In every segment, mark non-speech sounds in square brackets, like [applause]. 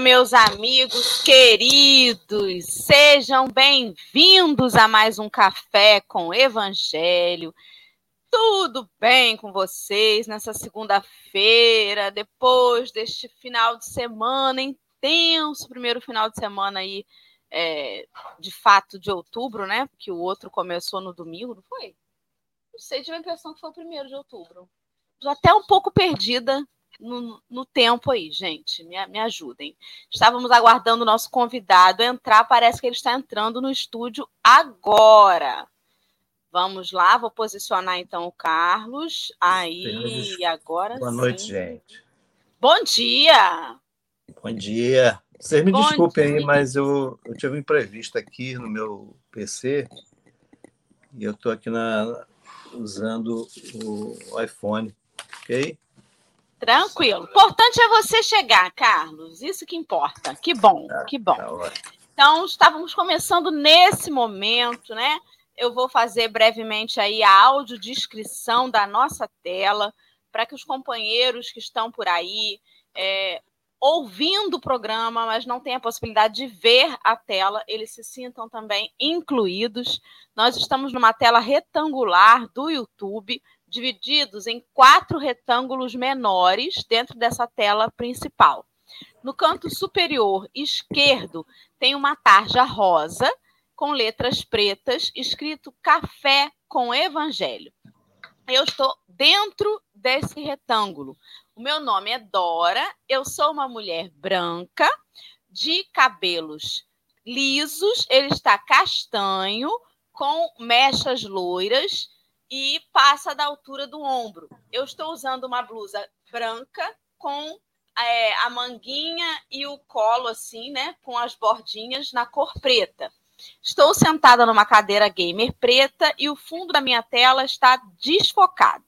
Meus amigos queridos. Sejam bem-vindos a mais um café com Evangelho. Tudo bem com vocês nessa segunda-feira, depois deste final de semana intenso, primeiro final de semana aí, é, de fato, de outubro, né? Porque o outro começou no domingo, não foi? Não sei, tive a impressão que foi o primeiro de outubro. Estou até um pouco perdida no, no tempo aí, gente. Me, me ajudem. Estávamos aguardando o nosso convidado entrar. Parece que ele está entrando no estúdio agora. Vamos lá, vou posicionar então o Carlos. Aí, agora Boa sim. noite, gente. Bom dia! Bom dia. Vocês me Bom desculpem dia. aí, mas eu, eu tive um imprevisto aqui no meu PC e eu estou aqui na, usando o iPhone, ok? Tranquilo. Importante é você chegar, Carlos. Isso que importa. Que bom, ah, que bom. Tá então, estávamos começando nesse momento, né? Eu vou fazer brevemente aí a audiodescrição da nossa tela para que os companheiros que estão por aí é, ouvindo o programa, mas não têm a possibilidade de ver a tela, eles se sintam também incluídos. Nós estamos numa tela retangular do YouTube divididos em quatro retângulos menores dentro dessa tela principal. No canto superior esquerdo tem uma tarja rosa com letras pretas escrito Café com Evangelho. Eu estou dentro desse retângulo. O meu nome é Dora, eu sou uma mulher branca, de cabelos lisos, ele está castanho, com mechas loiras e passa da altura do ombro. Eu estou usando uma blusa branca com é, a manguinha e o colo assim, né, com as bordinhas na cor preta. Estou sentada numa cadeira gamer preta e o fundo da minha tela está desfocado.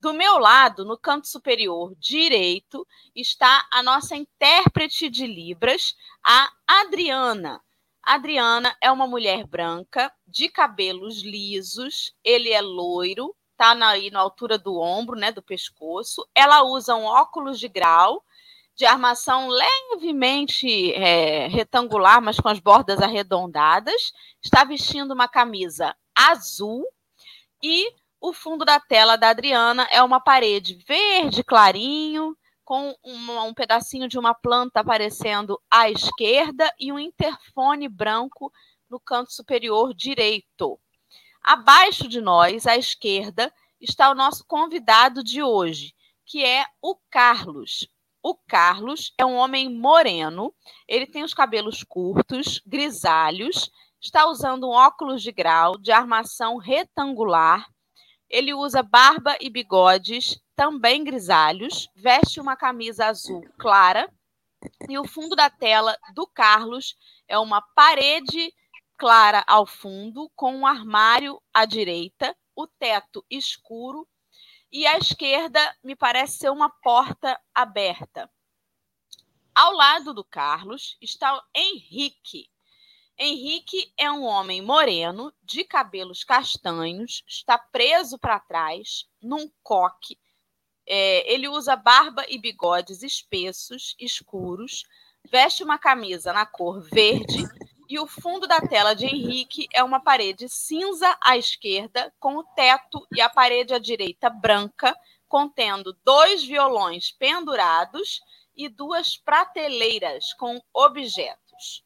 Do meu lado, no canto superior direito, está a nossa intérprete de Libras, a Adriana. Adriana é uma mulher branca, de cabelos lisos, ele é loiro, tá na, aí na altura do ombro, né, do pescoço. Ela usa um óculos de grau, de armação levemente é, retangular, mas com as bordas arredondadas. Está vestindo uma camisa azul e o fundo da tela da Adriana é uma parede verde clarinho, com um, um pedacinho de uma planta aparecendo à esquerda e um interfone branco no canto superior direito. Abaixo de nós, à esquerda, está o nosso convidado de hoje, que é o Carlos. O Carlos é um homem moreno, ele tem os cabelos curtos, grisalhos, está usando um óculos de grau de armação retangular. Ele usa barba e bigodes também grisalhos, veste uma camisa azul clara e o fundo da tela do Carlos é uma parede clara ao fundo, com um armário à direita, o teto escuro e à esquerda me parece ser uma porta aberta. Ao lado do Carlos está o Henrique. Henrique é um homem moreno, de cabelos castanhos, está preso para trás, num coque, é, ele usa barba e bigodes espessos, escuros, veste uma camisa na cor verde e o fundo da tela de Henrique é uma parede cinza à esquerda, com o teto e a parede à direita branca, contendo dois violões pendurados e duas prateleiras com objetos.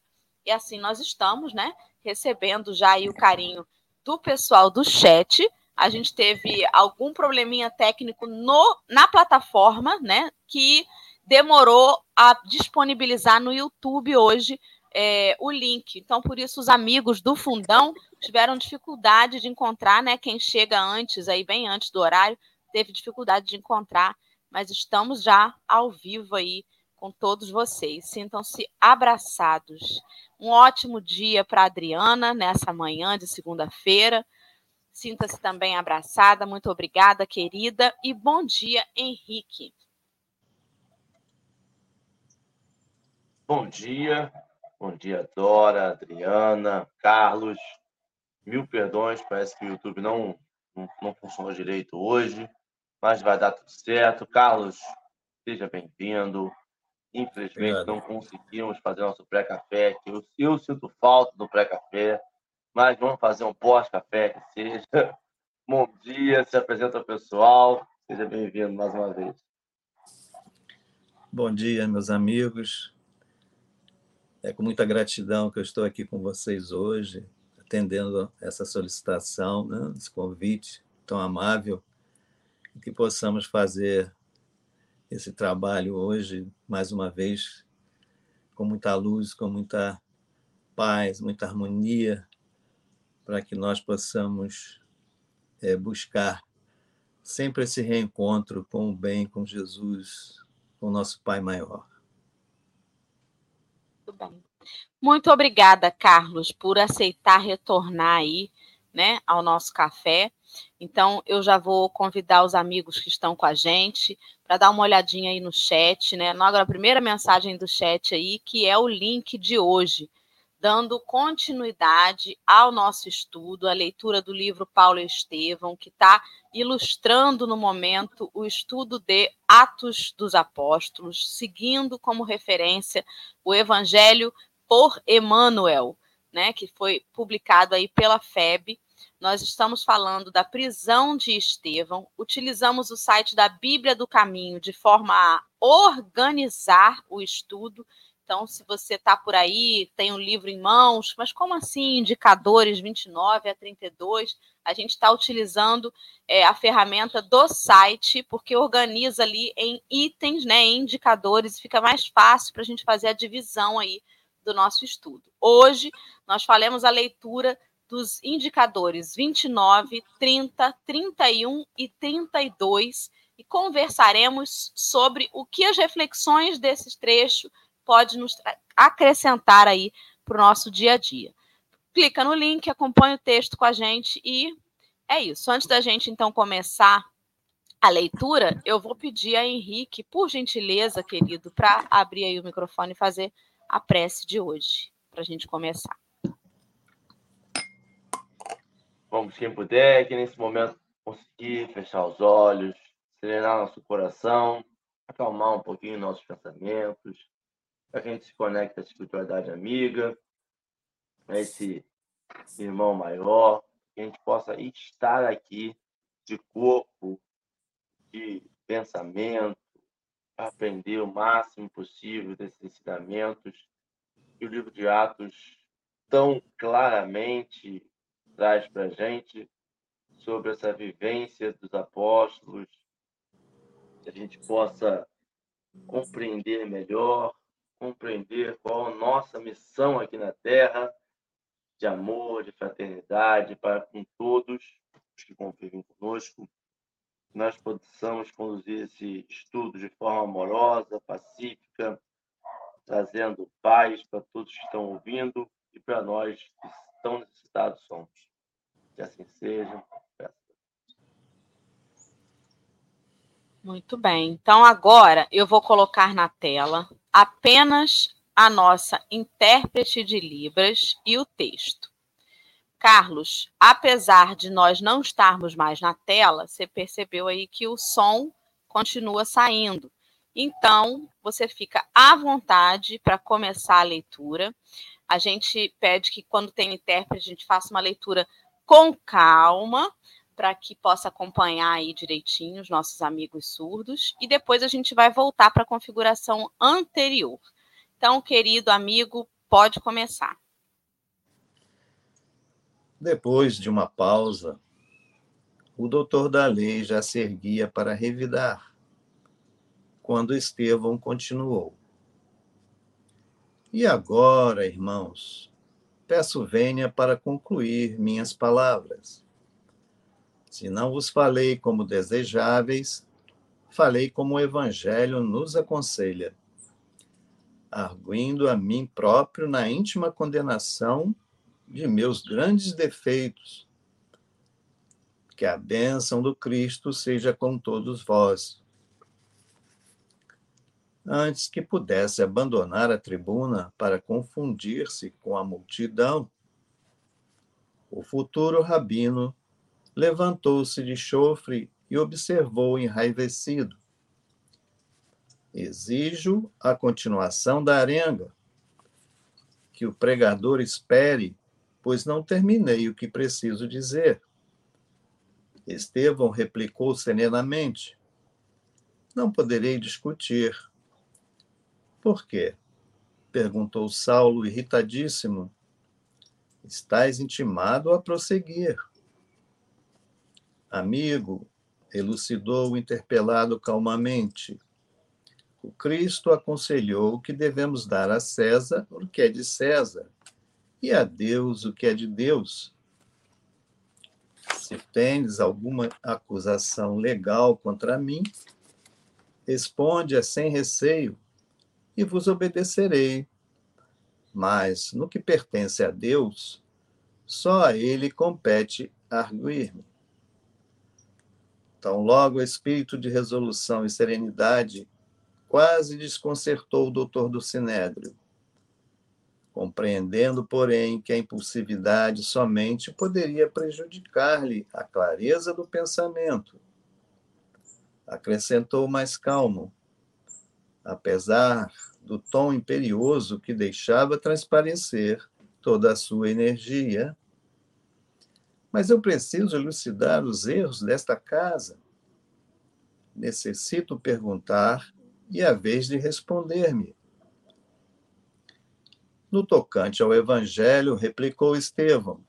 E assim nós estamos, né? Recebendo já aí o carinho do pessoal do chat a gente teve algum probleminha técnico no, na plataforma, né? Que demorou a disponibilizar no YouTube hoje é, o link. Então, por isso, os amigos do Fundão tiveram dificuldade de encontrar, né? Quem chega antes, aí bem antes do horário, teve dificuldade de encontrar, mas estamos já ao vivo aí com todos vocês. Sintam-se abraçados. Um ótimo dia para Adriana nessa manhã de segunda-feira. Sinta-se também abraçada. Muito obrigada, querida. E bom dia, Henrique. Bom dia. Bom dia, Dora, Adriana, Carlos. Mil perdões, parece que o YouTube não, não, não funcionou direito hoje, mas vai dar tudo certo. Carlos, seja bem-vindo. Infelizmente, Obrigado. não conseguimos fazer nosso pré-café, que eu, eu sinto falta do pré-café, mas vamos fazer um pós-café que seja. [laughs] Bom dia, se apresenta pessoal, seja bem-vindo mais uma vez. Bom dia, meus amigos. É com muita gratidão que eu estou aqui com vocês hoje, atendendo essa solicitação, né, esse convite tão amável, que possamos fazer esse trabalho hoje, mais uma vez, com muita luz, com muita paz, muita harmonia, para que nós possamos é, buscar sempre esse reencontro com o bem, com Jesus, com o nosso Pai maior. Muito bem. Muito obrigada, Carlos, por aceitar retornar aí, né, ao nosso café. Então, eu já vou convidar os amigos que estão com a gente para dar uma olhadinha aí no chat, né? Agora, a primeira mensagem do chat aí, que é o link de hoje, dando continuidade ao nosso estudo, a leitura do livro Paulo Estevão, que está ilustrando no momento o estudo de Atos dos Apóstolos, seguindo como referência o Evangelho por Emmanuel, né, que foi publicado aí pela FEB nós estamos falando da prisão de Estevão, utilizamos o site da Bíblia do Caminho de forma a organizar o estudo. Então, se você está por aí, tem um livro em mãos, mas como assim indicadores 29 a 32? A gente está utilizando é, a ferramenta do site, porque organiza ali em itens, né, em indicadores, fica mais fácil para a gente fazer a divisão aí do nosso estudo. Hoje, nós falamos a leitura dos indicadores 29, 30, 31 e 32 e conversaremos sobre o que as reflexões desses trechos podem nos acrescentar aí para o nosso dia a dia. Clica no link, acompanha o texto com a gente e é isso. Antes da gente então começar a leitura, eu vou pedir a Henrique, por gentileza, querido, para abrir aí o microfone e fazer a prece de hoje, para a gente começar. Vamos, quem puder, que nesse momento conseguir fechar os olhos, serenar nosso coração, acalmar um pouquinho nossos pensamentos, para que a gente se conecte à espiritualidade amiga, a esse irmão maior, que a gente possa estar aqui de corpo, de pensamento, aprender o máximo possível desses ensinamentos que o livro de Atos tão claramente traz para a gente sobre essa vivência dos apóstolos, que a gente possa compreender melhor, compreender qual a nossa missão aqui na Terra, de amor, de fraternidade para com todos os que convivem conosco, nós possamos conduzir esse estudo de forma amorosa, pacífica, trazendo paz para todos que estão ouvindo e para nós que tão necessitados somos. Que assim seja. Muito bem. Então, agora eu vou colocar na tela apenas a nossa intérprete de Libras e o texto. Carlos, apesar de nós não estarmos mais na tela, você percebeu aí que o som continua saindo. Então, você fica à vontade para começar a leitura. A gente pede que, quando tem intérprete, a gente faça uma leitura com calma, para que possa acompanhar aí direitinho os nossos amigos surdos, e depois a gente vai voltar para a configuração anterior. Então, querido amigo, pode começar. Depois de uma pausa, o doutor da lei já se erguia para revidar, quando Estevão continuou. E agora, irmãos, peço venha para concluir minhas palavras. Se não vos falei como desejáveis, falei como o Evangelho nos aconselha, arguindo a mim próprio na íntima condenação de meus grandes defeitos. Que a bênção do Cristo seja com todos vós antes que pudesse abandonar a tribuna para confundir-se com a multidão. O futuro rabino levantou-se de chofre e observou enraivecido. Exijo a continuação da arenga, que o pregador espere, pois não terminei o que preciso dizer. Estevão replicou serenamente: Não poderei discutir. Por quê? perguntou Saulo, irritadíssimo. Estás intimado a prosseguir. Amigo, elucidou o interpelado calmamente. O Cristo aconselhou que devemos dar a César o que é de César e a Deus o que é de Deus. Se tens alguma acusação legal contra mim, responde-a sem receio e vos obedecerei. Mas no que pertence a Deus, só a ele compete arguir-me. Então, logo o espírito de resolução e serenidade quase desconcertou o doutor do Sinédrio, compreendendo, porém, que a impulsividade somente poderia prejudicar-lhe a clareza do pensamento. Acrescentou mais calmo, apesar do tom imperioso que deixava transparecer toda a sua energia mas eu preciso elucidar os erros desta casa. Necessito perguntar e a vez de responder-me. No tocante ao Evangelho, replicou Estevão,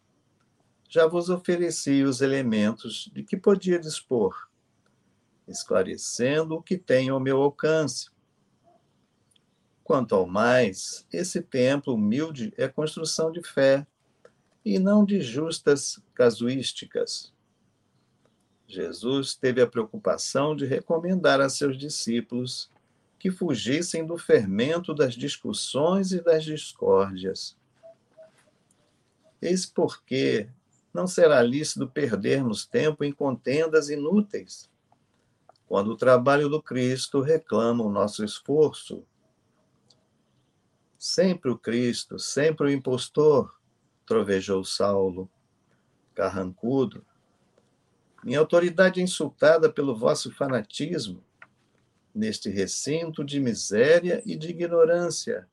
já vos ofereci os elementos de que podia dispor, esclarecendo o que tenho ao meu alcance. Quanto ao mais, esse templo humilde é construção de fé, e não de justas casuísticas. Jesus teve a preocupação de recomendar a seus discípulos que fugissem do fermento das discussões e das discórdias. Eis porque não será lícito perdermos tempo em contendas inúteis, quando o trabalho do Cristo reclama o nosso esforço. Sempre o Cristo, sempre o impostor, trovejou Saulo, carrancudo. Minha autoridade é insultada pelo vosso fanatismo, neste recinto de miséria e de ignorância.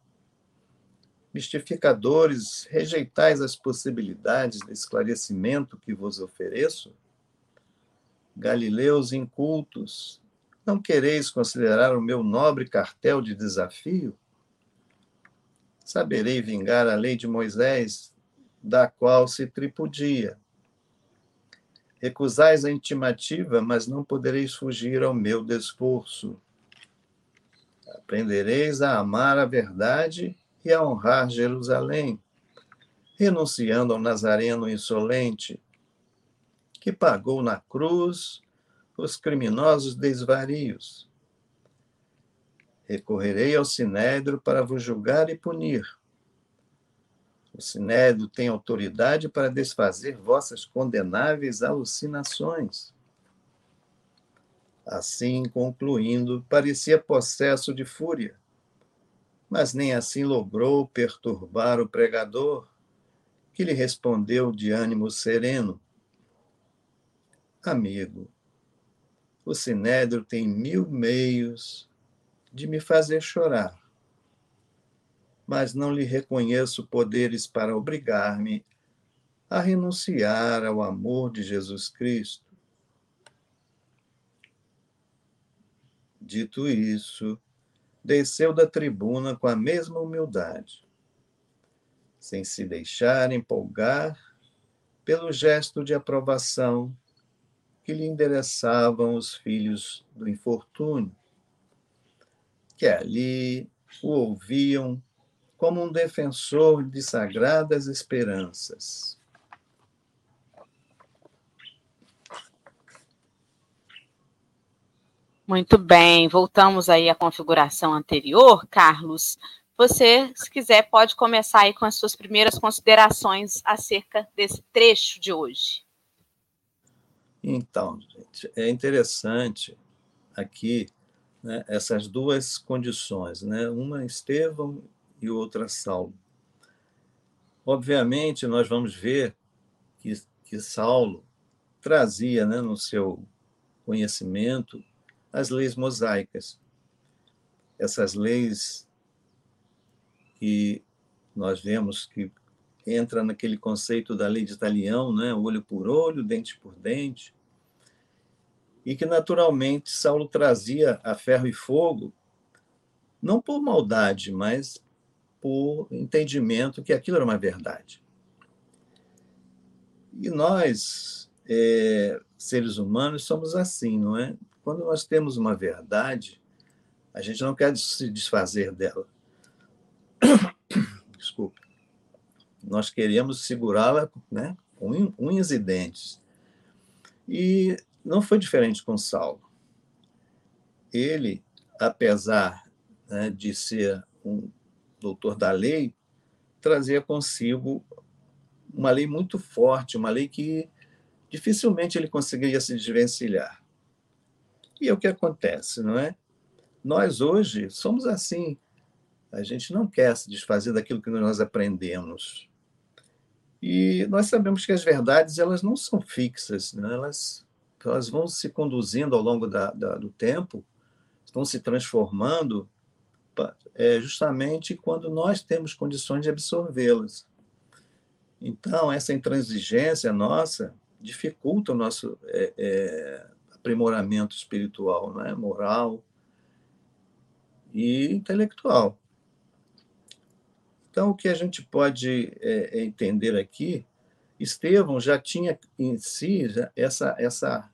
Mistificadores, rejeitais as possibilidades de esclarecimento que vos ofereço? Galileus incultos, não quereis considerar o meu nobre cartel de desafio? Saberei vingar a lei de Moisés da qual se tripudia. Recusais a intimativa, mas não podereis fugir ao meu desforço. Aprendereis a amar a verdade e a honrar Jerusalém, renunciando ao Nazareno insolente, que pagou na cruz os criminosos desvarios. Recorrerei ao Sinédrio para vos julgar e punir o Sinédrio tem autoridade para desfazer vossas condenáveis alucinações. Assim, concluindo, parecia possesso de fúria, mas nem assim logrou perturbar o pregador, que lhe respondeu de ânimo sereno: Amigo, o Sinédrio tem mil meios de me fazer chorar mas não lhe reconheço poderes para obrigar-me a renunciar ao amor de Jesus Cristo. Dito isso, desceu da tribuna com a mesma humildade, sem se deixar empolgar pelo gesto de aprovação que lhe endereçavam os filhos do infortúnio, que ali o ouviam como um defensor de sagradas esperanças. Muito bem, voltamos aí à configuração anterior, Carlos. Você, se quiser, pode começar aí com as suas primeiras considerações acerca desse trecho de hoje. Então, gente, é interessante aqui né, essas duas condições, né? Uma Estevão e outra Saulo. Obviamente, nós vamos ver que, que Saulo trazia né, no seu conhecimento as leis mosaicas. essas leis que nós vemos que entra naquele conceito da lei de Italião, né? olho por olho, dente por dente, e que naturalmente Saulo trazia a ferro e fogo, não por maldade, mas por entendimento que aquilo era uma verdade. E nós, é, seres humanos, somos assim, não é? Quando nós temos uma verdade, a gente não quer se desfazer dela. [coughs] Desculpa. Nós queremos segurá-la né, com unhas e dentes. E não foi diferente com Saulo. Ele, apesar né, de ser um doutor da lei, trazia consigo uma lei muito forte, uma lei que dificilmente ele conseguiria se desvencilhar. E é o que acontece, não é? Nós hoje somos assim. A gente não quer se desfazer daquilo que nós aprendemos. E nós sabemos que as verdades elas não são fixas, né? elas, elas vão se conduzindo ao longo da, da, do tempo, vão se transformando é, justamente quando nós temos condições de absorvê-las. Então, essa intransigência nossa dificulta o nosso é, é, aprimoramento espiritual, né? moral e intelectual. Então, o que a gente pode é, é entender aqui, Estevão já tinha em si essa, essa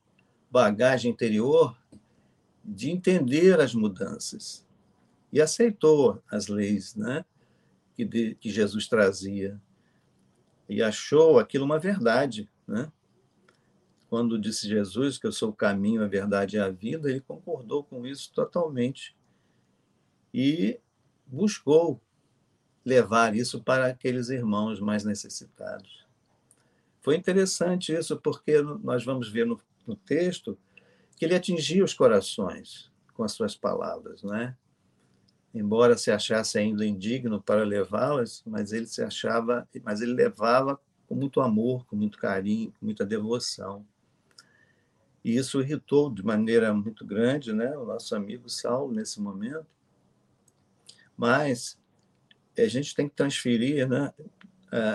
bagagem interior de entender as mudanças e aceitou as leis né, que, de, que Jesus trazia e achou aquilo uma verdade. Né? Quando disse Jesus que eu sou o caminho, a verdade e a vida, ele concordou com isso totalmente e buscou levar isso para aqueles irmãos mais necessitados. Foi interessante isso, porque nós vamos ver no, no texto que ele atingia os corações com as suas palavras, não é? embora se achasse ainda indigno para levá-las, mas ele se achava, mas ele levava com muito amor, com muito carinho, com muita devoção. E isso irritou de maneira muito grande, né, o nosso amigo Saulo nesse momento. Mas a gente tem que transferir, né,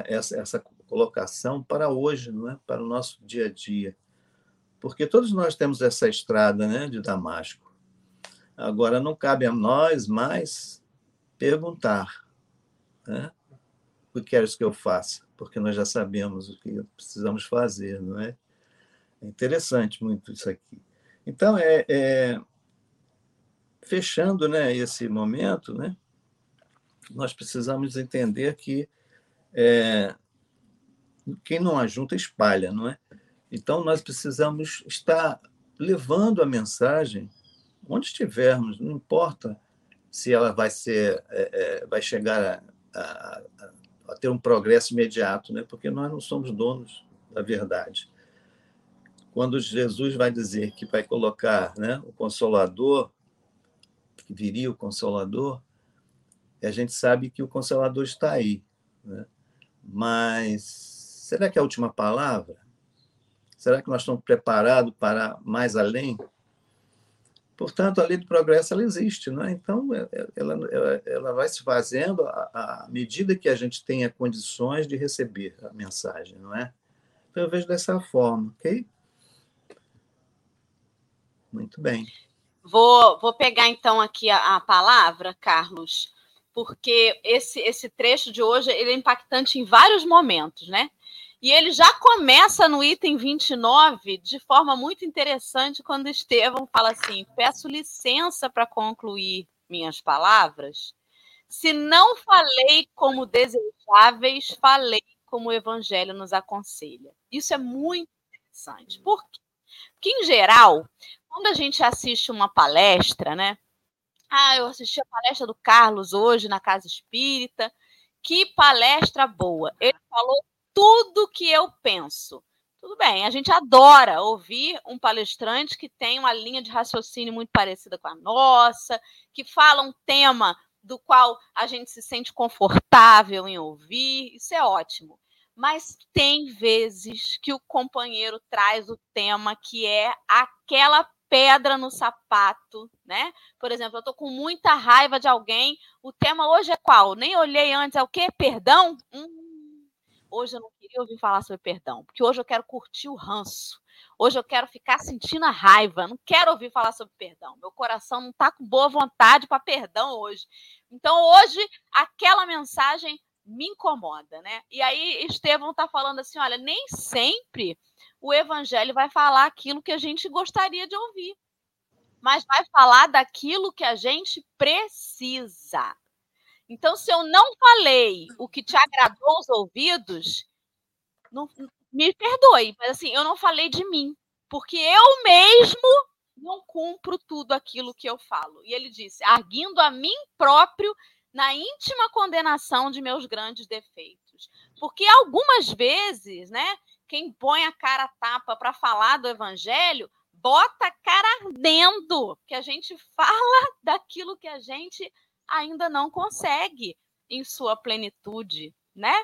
essa, essa colocação para hoje, não é, para o nosso dia a dia, porque todos nós temos essa estrada, né, de Damasco Agora, não cabe a nós mais perguntar né? o que queres que eu faça, porque nós já sabemos o que precisamos fazer, não é? É interessante muito isso aqui. Então, é, é fechando né, esse momento, né, nós precisamos entender que é, quem não ajunta espalha, não é? Então, nós precisamos estar levando a mensagem onde estivermos, não importa se ela vai ser, é, é, vai chegar a, a, a, ter um progresso imediato, né? porque nós não somos donos da verdade. Quando Jesus vai dizer que vai colocar né, o Consolador, que viria o Consolador, a gente sabe que o Consolador está aí. Né? Mas será que é a última palavra? Será que nós estamos preparados para mais além? Portanto, a lei do progresso ela existe, não é? Então, é, é, ela, ela, ela vai se fazendo à, à medida que a gente tenha condições de receber a mensagem, não é? Então, eu vejo dessa forma, ok? Muito bem. Vou, vou pegar então aqui a, a palavra, Carlos, porque esse, esse trecho de hoje ele é impactante em vários momentos, né? E ele já começa no item 29 de forma muito interessante quando Estevão fala assim: peço licença para concluir minhas palavras. Se não falei como desejáveis, falei como o evangelho nos aconselha. Isso é muito interessante. Por quê? Porque, em geral, quando a gente assiste uma palestra, né? Ah, eu assisti a palestra do Carlos hoje na Casa Espírita. Que palestra boa! Ele falou tudo que eu penso. Tudo bem, a gente adora ouvir um palestrante que tem uma linha de raciocínio muito parecida com a nossa, que fala um tema do qual a gente se sente confortável em ouvir, isso é ótimo. Mas tem vezes que o companheiro traz o tema que é aquela pedra no sapato, né? Por exemplo, eu estou com muita raiva de alguém. O tema hoje é qual? Nem olhei antes. É o quê? Perdão? Hum, hoje eu não queria ouvir falar sobre perdão, porque hoje eu quero curtir o ranço. Hoje eu quero ficar sentindo a raiva. Não quero ouvir falar sobre perdão. Meu coração não está com boa vontade para perdão hoje. Então, hoje, aquela mensagem me incomoda, né? E aí, Estevão está falando assim: olha, nem sempre o evangelho vai falar aquilo que a gente gostaria de ouvir, mas vai falar daquilo que a gente precisa. Então, se eu não falei o que te agradou aos ouvidos, não, me perdoe, mas assim, eu não falei de mim, porque eu mesmo não cumpro tudo aquilo que eu falo. E ele disse: arguindo a mim próprio na íntima condenação de meus grandes defeitos. Porque algumas vezes, né, quem põe a cara a tapa para falar do evangelho, bota a cara ardendo, que a gente [laughs] fala daquilo que a gente ainda não consegue em sua plenitude, né?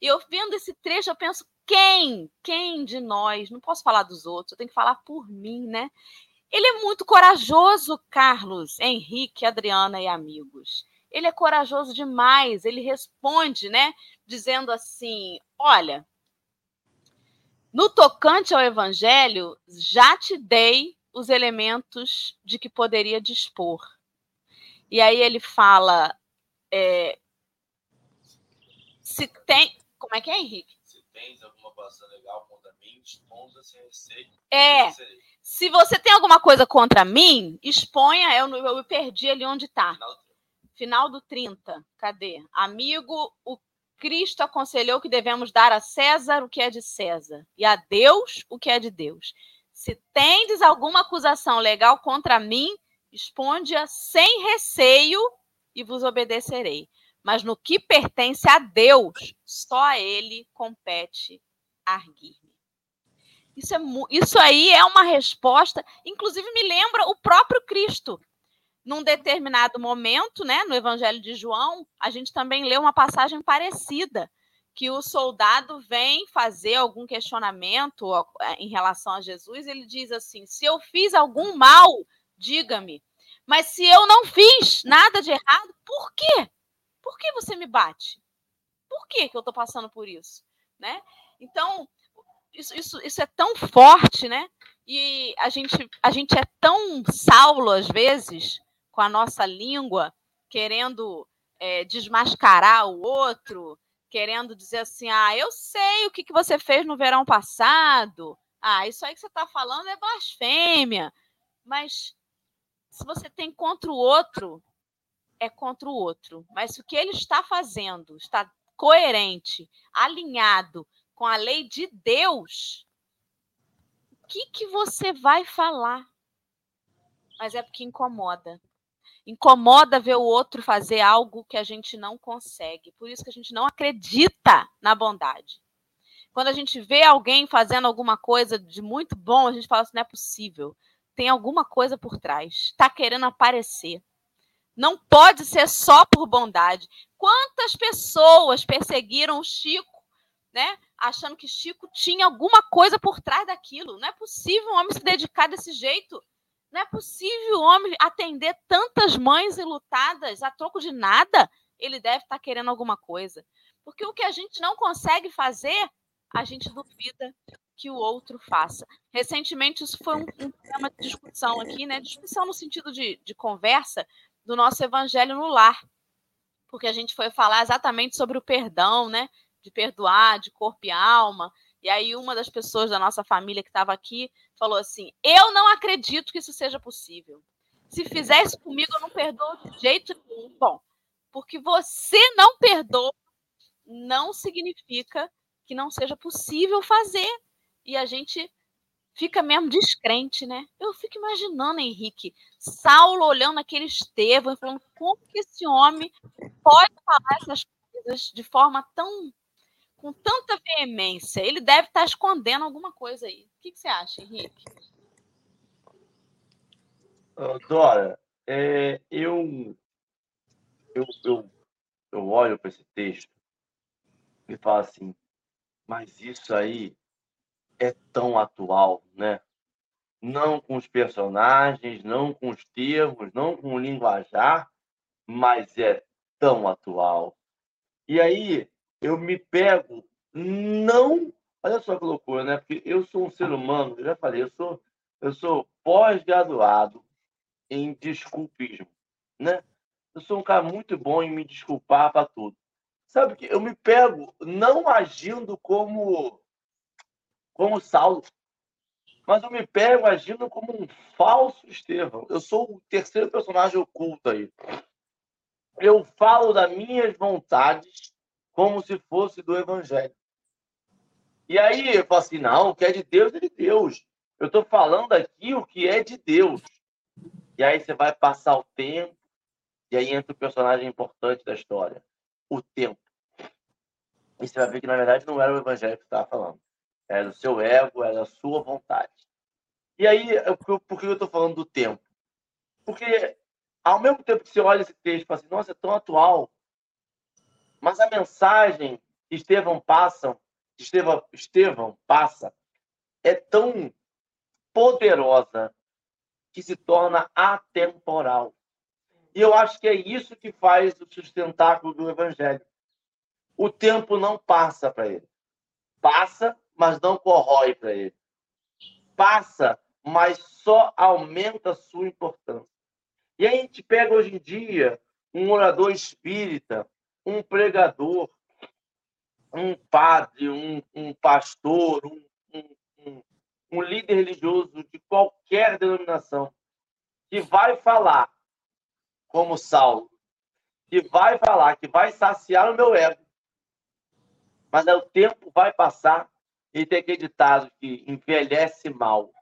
E eu vendo esse trecho, eu penso, quem? Quem de nós? Não posso falar dos outros, eu tenho que falar por mim, né? Ele é muito corajoso, Carlos, Henrique, Adriana e amigos. Ele é corajoso demais. Ele responde, né? Dizendo assim: Olha, no tocante ao evangelho, já te dei os elementos de que poderia dispor. E aí ele fala: é, se tem. Como é que é, Henrique? Se tens alguma coisa legal contra mim, exponha sem receio. É. Se você tem alguma coisa contra mim, exponha. Eu, eu perdi ali onde está. Final do 30. Cadê? Amigo, o Cristo aconselhou que devemos dar a César o que é de César e a Deus o que é de Deus. Se tendes alguma acusação legal contra mim, exponde-a sem receio e vos obedecerei. Mas no que pertence a Deus, só a Ele compete arguir-me. Isso, é, isso aí é uma resposta, inclusive me lembra o próprio Cristo, num determinado momento, né, no Evangelho de João, a gente também lê uma passagem parecida, que o soldado vem fazer algum questionamento é, em relação a Jesus, ele diz assim: se eu fiz algum mal, diga-me. Mas se eu não fiz nada de errado, por quê? Por que você me bate? Por que, que eu estou passando por isso? Né? Então, isso, isso, isso é tão forte, né? E a gente, a gente é tão Saulo, às vezes, com a nossa língua, querendo é, desmascarar o outro, querendo dizer assim: ah, eu sei o que, que você fez no verão passado. Ah, isso aí que você está falando é blasfêmia. Mas se você tem contra o outro, é contra o outro. Mas se o que ele está fazendo está coerente, alinhado com a lei de Deus, o que, que você vai falar? Mas é porque incomoda. Incomoda ver o outro fazer algo que a gente não consegue. Por isso que a gente não acredita na bondade. Quando a gente vê alguém fazendo alguma coisa de muito bom, a gente fala assim: não é possível. Tem alguma coisa por trás. Está querendo aparecer. Não pode ser só por bondade. Quantas pessoas perseguiram o Chico, né? Achando que Chico tinha alguma coisa por trás daquilo. Não é possível um homem se dedicar desse jeito. Não é possível o homem atender tantas mães enlutadas a troco de nada. Ele deve estar querendo alguma coisa. Porque o que a gente não consegue fazer, a gente duvida que o outro faça. Recentemente, isso foi um, um tema de discussão aqui, né? Discussão no sentido de, de conversa do nosso evangelho no lar. Porque a gente foi falar exatamente sobre o perdão, né? De perdoar, de corpo e alma. E aí uma das pessoas da nossa família que estava aqui falou assim: "Eu não acredito que isso seja possível. Se fizer isso comigo, eu não perdoo de jeito nenhum". Bom, porque você não perdoa não significa que não seja possível fazer. E a gente fica mesmo descrente, né? Eu fico imaginando, Henrique, Saulo olhando aquele Estevão e falando como que esse homem pode falar essas coisas de forma tão com tanta veemência, ele deve estar escondendo alguma coisa aí. O que, que você acha, Henrique? Dora, é, eu, eu, eu, eu olho para esse texto e falo assim, mas isso aí é tão atual, né? não com os personagens, não com os termos, não com o linguajar, mas é tão atual. E aí eu me pego, não. Olha só que loucura, né? Porque eu sou um ser humano, eu já falei, eu sou, eu sou pós-graduado em desculpismo, né? Eu sou um cara muito bom em me desculpar para tudo. Sabe que eu me pego não agindo como como Saulo, mas eu me pego agindo como um falso Estevão. Eu sou o terceiro personagem oculto aí. Eu falo das minhas vontades como se fosse do Evangelho. E aí eu falo assim: não, o que é de Deus é de Deus. Eu estou falando aqui o que é de Deus. E aí você vai passar o tempo, e aí entra o personagem importante da história: o tempo. E você vai ver que, na verdade, não era o Evangelho que estava falando. Era o seu ego, era a sua vontade. E aí, por que eu estou falando do tempo? Porque, ao mesmo tempo que você olha esse texto e fala assim, nossa, é tão atual, mas a mensagem que Estevão passa, Estevão, Estevão passa, é tão poderosa que se torna atemporal. E eu acho que é isso que faz o sustentáculo do Evangelho. O tempo não passa para ele. Passa, mas não corrói para ele. Passa, mas só aumenta a sua importância. E a gente pega hoje em dia um orador espírita, um pregador, um padre, um, um pastor, um, um, um líder religioso de qualquer denominação, que vai falar, como Saulo, que vai falar, que vai saciar o meu ego, mas o tempo vai passar e tem aquele ditado que envelhece mal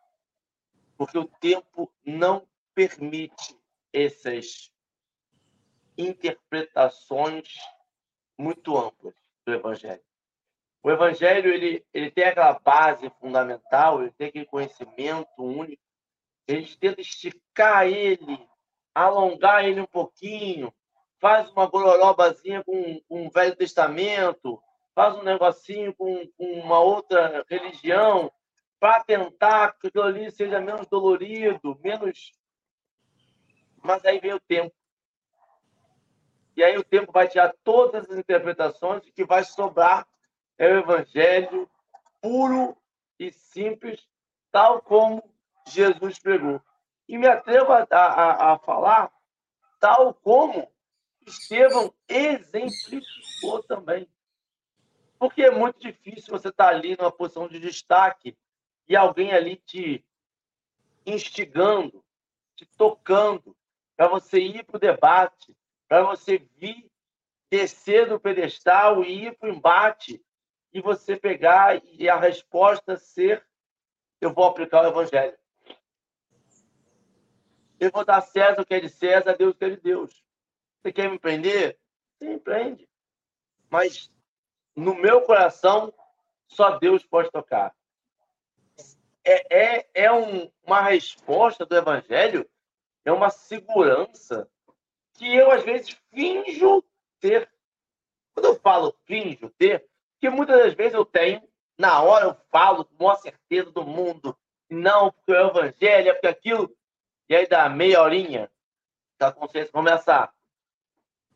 porque o tempo não permite essas interpretações muito amplas do Evangelho. O Evangelho ele, ele tem aquela base fundamental, ele tem aquele conhecimento único. A gente tenta esticar ele, alongar ele um pouquinho, faz uma gororobazinha com, com o Velho Testamento, faz um negocinho com, com uma outra religião, para tentar que aquilo ali seja menos dolorido, menos. Mas aí vem o tempo. E aí o tempo vai tirar todas as interpretações e que vai sobrar é o evangelho puro e simples, tal como Jesus pregou. E me atrevo a, a, a falar tal como Estevão exemplificou também. Porque é muito difícil você estar ali numa posição de destaque e alguém ali te instigando, te tocando, para você ir para o debate, para você vir descer do pedestal e ir para o embate, e você pegar e a resposta ser: eu vou aplicar o evangelho. Eu vou dar César o que é de César, Deus o que é de Deus. Você quer me prender? Sim, prende. Mas no meu coração, só Deus pode tocar é, é, é um, uma resposta do Evangelho, é uma segurança que eu, às vezes, finjo ter. Quando eu falo finjo ter, que muitas das vezes eu tenho, na hora eu falo com a certeza do mundo, não, porque o Evangelho, é porque aquilo, e aí dá meia horinha, a consciência começa a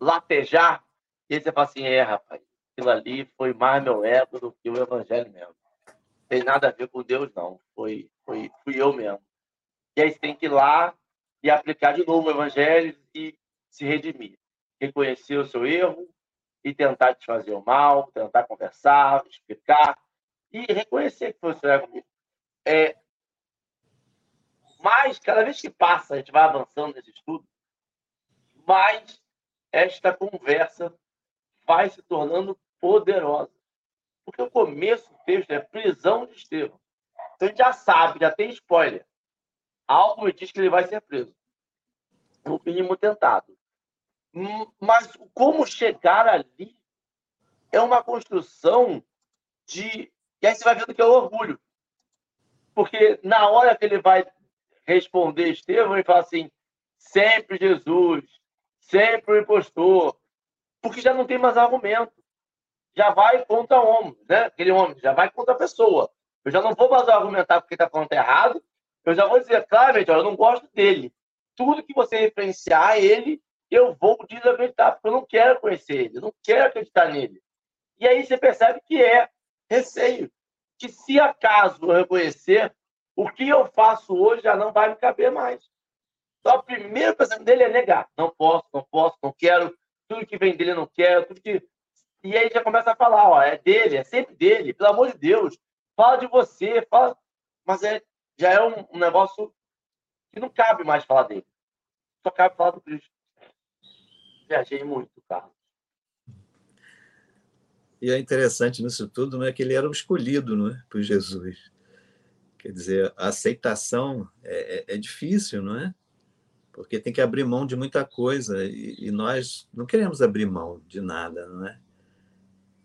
latejar, e aí você fala assim, é, rapaz, aquilo ali foi mais meu ego do que o Evangelho mesmo tem nada a ver com Deus, não. Foi, foi, fui eu mesmo. E aí você tem que ir lá e aplicar de novo o evangelho e se redimir. Reconhecer o seu erro e tentar desfazer o mal, tentar conversar, explicar e reconhecer que foi o seu erro. É, mas, cada vez que passa, a gente vai avançando nesse estudo, mais esta conversa vai se tornando poderosa. Porque o começo do texto é prisão de Estevão. Então a gente já sabe, já tem spoiler. Algo me diz que ele vai ser preso. No mínimo tentado. Mas como chegar ali é uma construção de. E aí você vai vendo que é orgulho. Porque na hora que ele vai responder Estevão, ele fala assim: sempre Jesus, sempre o impostor. Porque já não tem mais argumento já vai contra o homem, né? Aquele homem já vai contra a pessoa. Eu já não vou mais argumentar porque está falando errado, eu já vou dizer claramente, olha, eu não gosto dele. Tudo que você referenciar ele, eu vou desacreditar, porque eu não quero conhecer ele, eu não quero acreditar nele. E aí você percebe que é receio. Que se acaso eu reconhecer, o que eu faço hoje já não vai me caber mais. Então, o primeiro pensamento dele é negar. Não posso, não posso, não quero. Tudo que vem dele eu não quero. Tudo que... E aí já começa a falar, ó, é dele, é sempre dele. Pelo amor de Deus, fala de você, fala... Mas é, já é um, um negócio que não cabe mais falar dele. Só cabe falar do Cristo. Viajei muito, Carlos. E é interessante nisso tudo não é que ele era o escolhido não é, por Jesus. Quer dizer, a aceitação é, é, é difícil, não é? porque tem que abrir mão de muita coisa e, e nós não queremos abrir mão de nada, não é?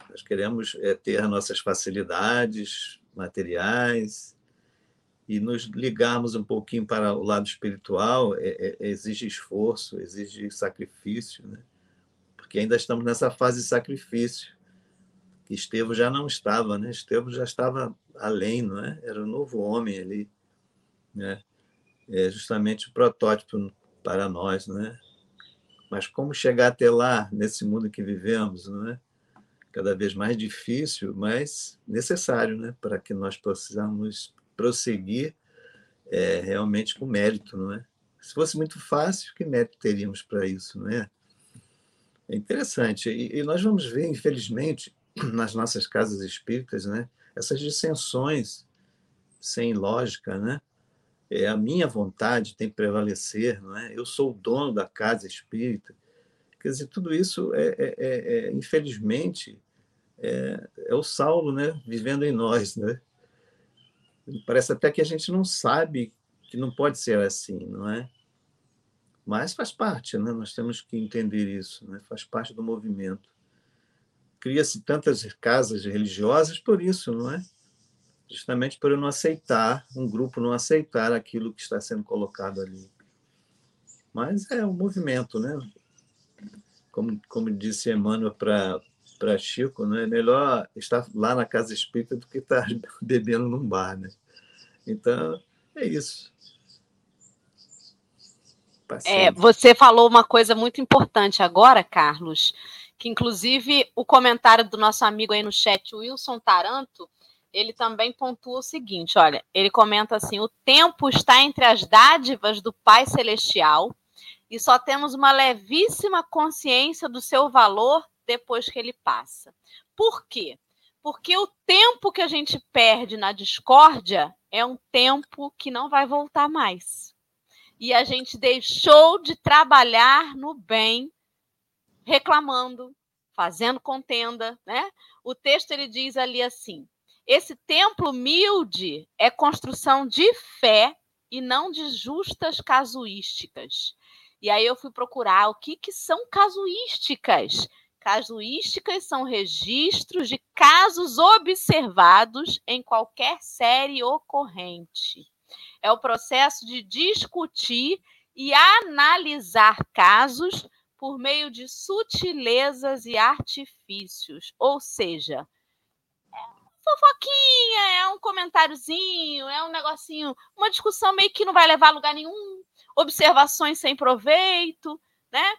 Nós queremos é, ter nossas facilidades materiais e nos ligarmos um pouquinho para o lado espiritual é, é, exige esforço, exige sacrifício, né? porque ainda estamos nessa fase de sacrifício. Estevão já não estava, né? Estevão já estava além, não é? Era o novo homem ali, né? É justamente o protótipo para nós, né? Mas como chegar até lá nesse mundo que vivemos, não é? Cada vez mais difícil, mas necessário, né? Para que nós possamos prosseguir é, realmente com mérito, não é? Se fosse muito fácil, que mérito teríamos para isso, não é? É interessante e, e nós vamos ver, infelizmente, [clears throat] nas nossas casas espíritas, né? Essas dissensões sem lógica, né? é, a minha vontade tem que prevalecer, não é? Eu sou o dono da casa espírita. Quer dizer, tudo isso é, é, é, é infelizmente é, é, o Saulo, né, vivendo em nós, né? Parece até que a gente não sabe que não pode ser assim, não é? Mas faz parte, né? Nós temos que entender isso, né? Faz parte do movimento. Cria-se tantas casas religiosas por isso, não é? justamente por eu não aceitar, um grupo não aceitar aquilo que está sendo colocado ali. Mas é um movimento, né? Como, como disse Emmanuel para Chico, né? é melhor estar lá na casa espírita do que estar [laughs] bebendo num bar, né? Então, é isso. É, você falou uma coisa muito importante agora, Carlos, que inclusive o comentário do nosso amigo aí no chat, Wilson Taranto, ele também pontua o seguinte: olha, ele comenta assim: o tempo está entre as dádivas do Pai Celestial e só temos uma levíssima consciência do seu valor depois que ele passa. Por quê? Porque o tempo que a gente perde na discórdia é um tempo que não vai voltar mais. E a gente deixou de trabalhar no bem, reclamando, fazendo contenda, né? O texto ele diz ali assim: esse templo humilde é construção de fé e não de justas casuísticas. E aí eu fui procurar o que, que são casuísticas. Casuísticas são registros de casos observados em qualquer série ocorrente. É o processo de discutir e analisar casos por meio de sutilezas e artifícios, ou seja, fofoquinha, é um comentáriozinho, é um negocinho, uma discussão meio que não vai levar a lugar nenhum, observações sem proveito, né?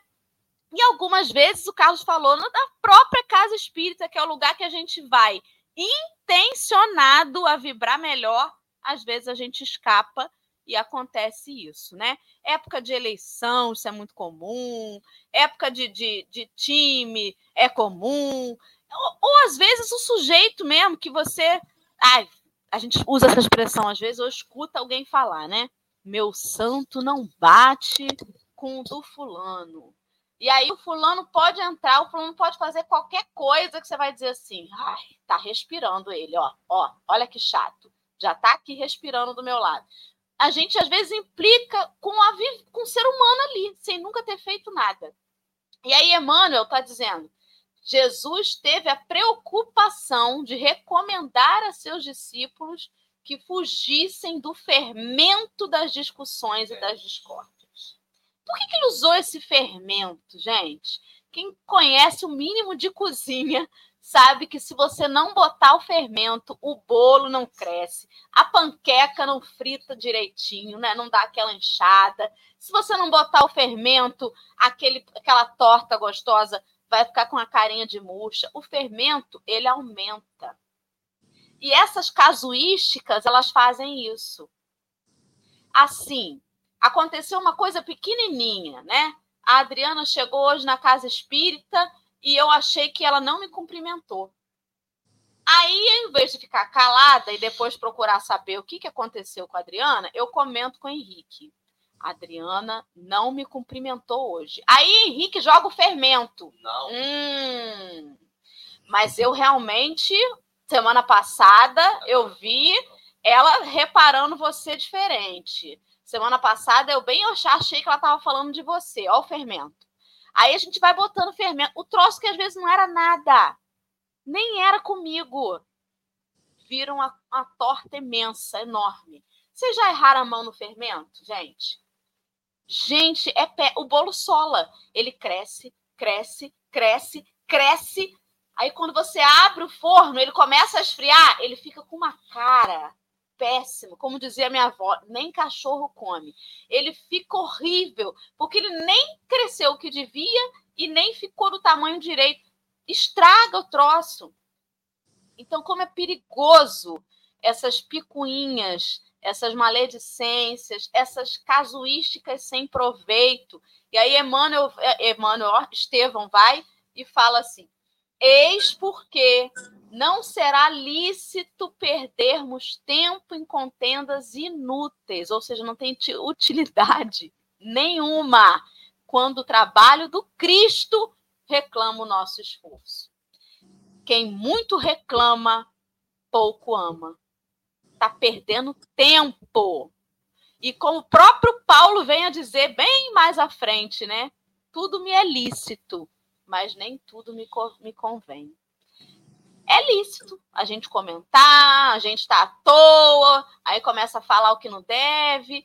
E algumas vezes o Carlos falou da própria casa espírita, que é o lugar que a gente vai intencionado a vibrar melhor, às vezes a gente escapa e acontece isso, né? Época de eleição, isso é muito comum, época de, de, de time é comum, ou, ou, às vezes o sujeito mesmo que você. Ai, a gente usa essa expressão às vezes, ou escuta alguém falar, né? Meu santo não bate com o do fulano. E aí o fulano pode entrar, o fulano pode fazer qualquer coisa que você vai dizer assim, ai, tá respirando ele, ó, ó, olha que chato, já tá aqui respirando do meu lado. A gente às vezes implica com, a, com o ser humano ali, sem nunca ter feito nada. E aí Emmanuel tá dizendo, Jesus teve a preocupação de recomendar a seus discípulos que fugissem do fermento das discussões e das discórdias. Por que, que ele usou esse fermento, gente? Quem conhece o mínimo de cozinha sabe que se você não botar o fermento, o bolo não cresce, a panqueca não frita direitinho, né? Não dá aquela enxada. Se você não botar o fermento, aquele, aquela torta gostosa vai ficar com a carinha de murcha. O fermento, ele aumenta. E essas casuísticas, elas fazem isso. Assim, aconteceu uma coisa pequenininha, né? A Adriana chegou hoje na casa espírita e eu achei que ela não me cumprimentou. Aí, em vez de ficar calada e depois procurar saber o que, que aconteceu com a Adriana, eu comento com o Henrique. A Adriana não me cumprimentou hoje. Aí, Henrique joga o fermento. Não. Hum, mas eu realmente, semana passada, eu vi ela reparando você diferente. Semana passada, eu bem achei que ela estava falando de você. Ó, o fermento. Aí a gente vai botando fermento. O troço que às vezes não era nada, nem era comigo. Viram uma, uma torta imensa, enorme. Vocês já erraram a mão no fermento, gente? Gente, é pé. O bolo sola. Ele cresce, cresce, cresce, cresce. Aí quando você abre o forno, ele começa a esfriar, ele fica com uma cara péssimo, como dizia minha avó, nem cachorro come. Ele fica horrível, porque ele nem cresceu o que devia e nem ficou do tamanho direito. Estraga o troço. Então, como é perigoso essas picuinhas, essas maledicências, essas casuísticas sem proveito. E aí Emmanuel, Emmanuel Estevão vai e fala assim: Eis porque não será lícito perdermos tempo em contendas inúteis, ou seja, não tem utilidade [laughs] nenhuma, quando o trabalho do Cristo reclama o nosso esforço. Quem muito reclama, pouco ama. Está perdendo tempo. E como o próprio Paulo vem a dizer bem mais à frente, né? Tudo me é lícito, mas nem tudo me, me convém é lícito a gente comentar, a gente está à toa, aí começa a falar o que não deve,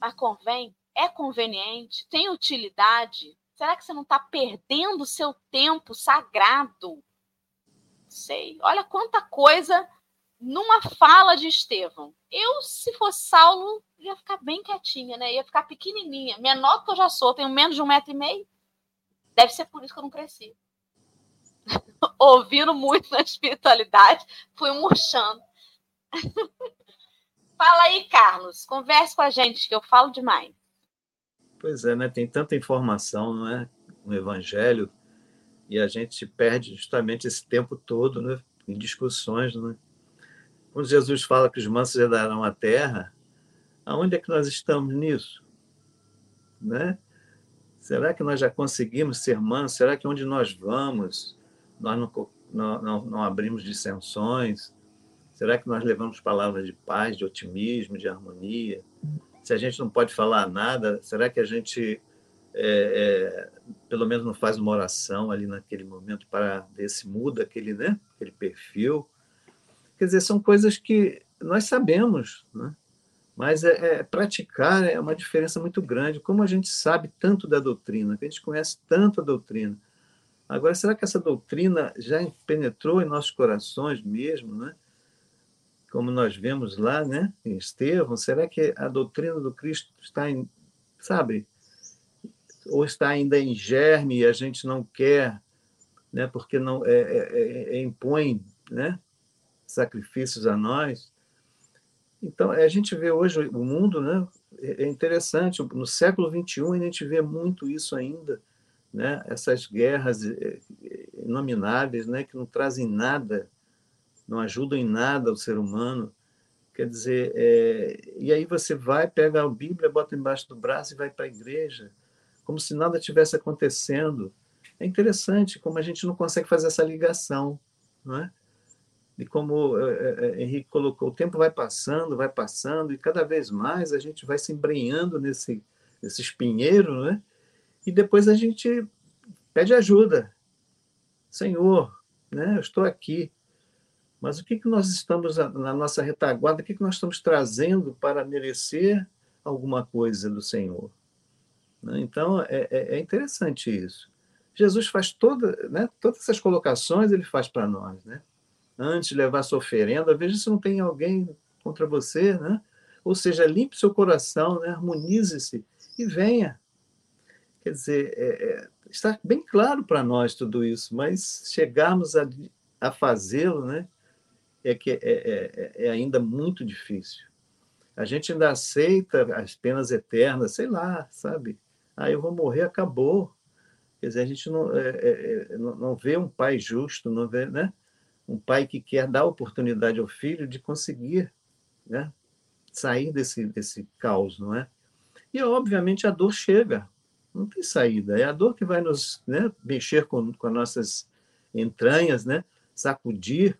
mas convém? É conveniente? Tem utilidade? Será que você não está perdendo o seu tempo sagrado? Sei. Olha quanta coisa numa fala de Estevão. Eu, se fosse Saulo, ia ficar bem quietinha, né? Ia ficar pequenininha. Menor do que eu já sou, tenho menos de um metro e meio. Deve ser por isso que eu não cresci. Ouvindo muito na espiritualidade, fui murchando. [laughs] Fala aí, Carlos, converse com a gente, que eu falo demais. Pois é, né? Tem tanta informação, não é? No Evangelho, e a gente perde justamente esse tempo todo né? em discussões, né? Quando Jesus fala que os mansos herdarão a terra, aonde é que nós estamos nisso? Né? Será que nós já conseguimos ser mansos? Será que onde nós vamos, nós não, não, não, abrimos dissensões? Será que nós levamos palavras de paz, de otimismo, de harmonia? Se a gente não pode falar nada, será que a gente, é, é, pelo menos, não faz uma oração ali naquele momento para ver se muda aquele, né, aquele perfil? Quer dizer, são coisas que nós sabemos, né? mas é, é, praticar é uma diferença muito grande. Como a gente sabe tanto da doutrina, que a gente conhece tanto a doutrina, Agora, será que essa doutrina já penetrou em nossos corações mesmo, né? Como nós vemos lá, né, em Estevão, será que a doutrina do Cristo está em, sabe, ou está ainda em germe e a gente não quer, né, porque não é, é, é, é impõe, né, sacrifícios a nós? Então, a gente vê hoje o mundo, né, é, interessante, no século 21 a gente vê muito isso ainda, né? essas guerras eh, eh, inomináveis né? que não trazem nada, não ajudam em nada o ser humano. Quer dizer, é... e aí você vai, pega a Bíblia, bota embaixo do braço e vai para a igreja, como se nada tivesse acontecendo. É interessante como a gente não consegue fazer essa ligação, não é? E como Henrique colocou, o tempo vai passando, vai passando, e cada vez mais a gente vai se embrenhando nesse, nesse espinheiro, né? E depois a gente pede ajuda. Senhor, né, eu estou aqui, mas o que, que nós estamos na nossa retaguarda, o que, que nós estamos trazendo para merecer alguma coisa do Senhor? Né? Então, é, é, é interessante isso. Jesus faz toda, né, todas essas colocações, ele faz para nós. Né? Antes de levar sua oferenda, veja se não tem alguém contra você, né? ou seja, limpe seu coração, né? harmonize-se e venha. Quer dizer, é, é, está bem claro para nós tudo isso, mas chegarmos a, a fazê-lo né, é, que é, é, é, é ainda muito difícil. A gente ainda aceita as penas eternas, sei lá, sabe? Ah, eu vou morrer, acabou. Quer dizer, a gente não, é, é, não vê um pai justo, não vê, né? Um pai que quer dar oportunidade ao filho de conseguir, né? Sair desse, desse caos, não é? E, obviamente, a dor chega, não tem saída. É a dor que vai nos né, mexer com, com as nossas entranhas, né? Sacudir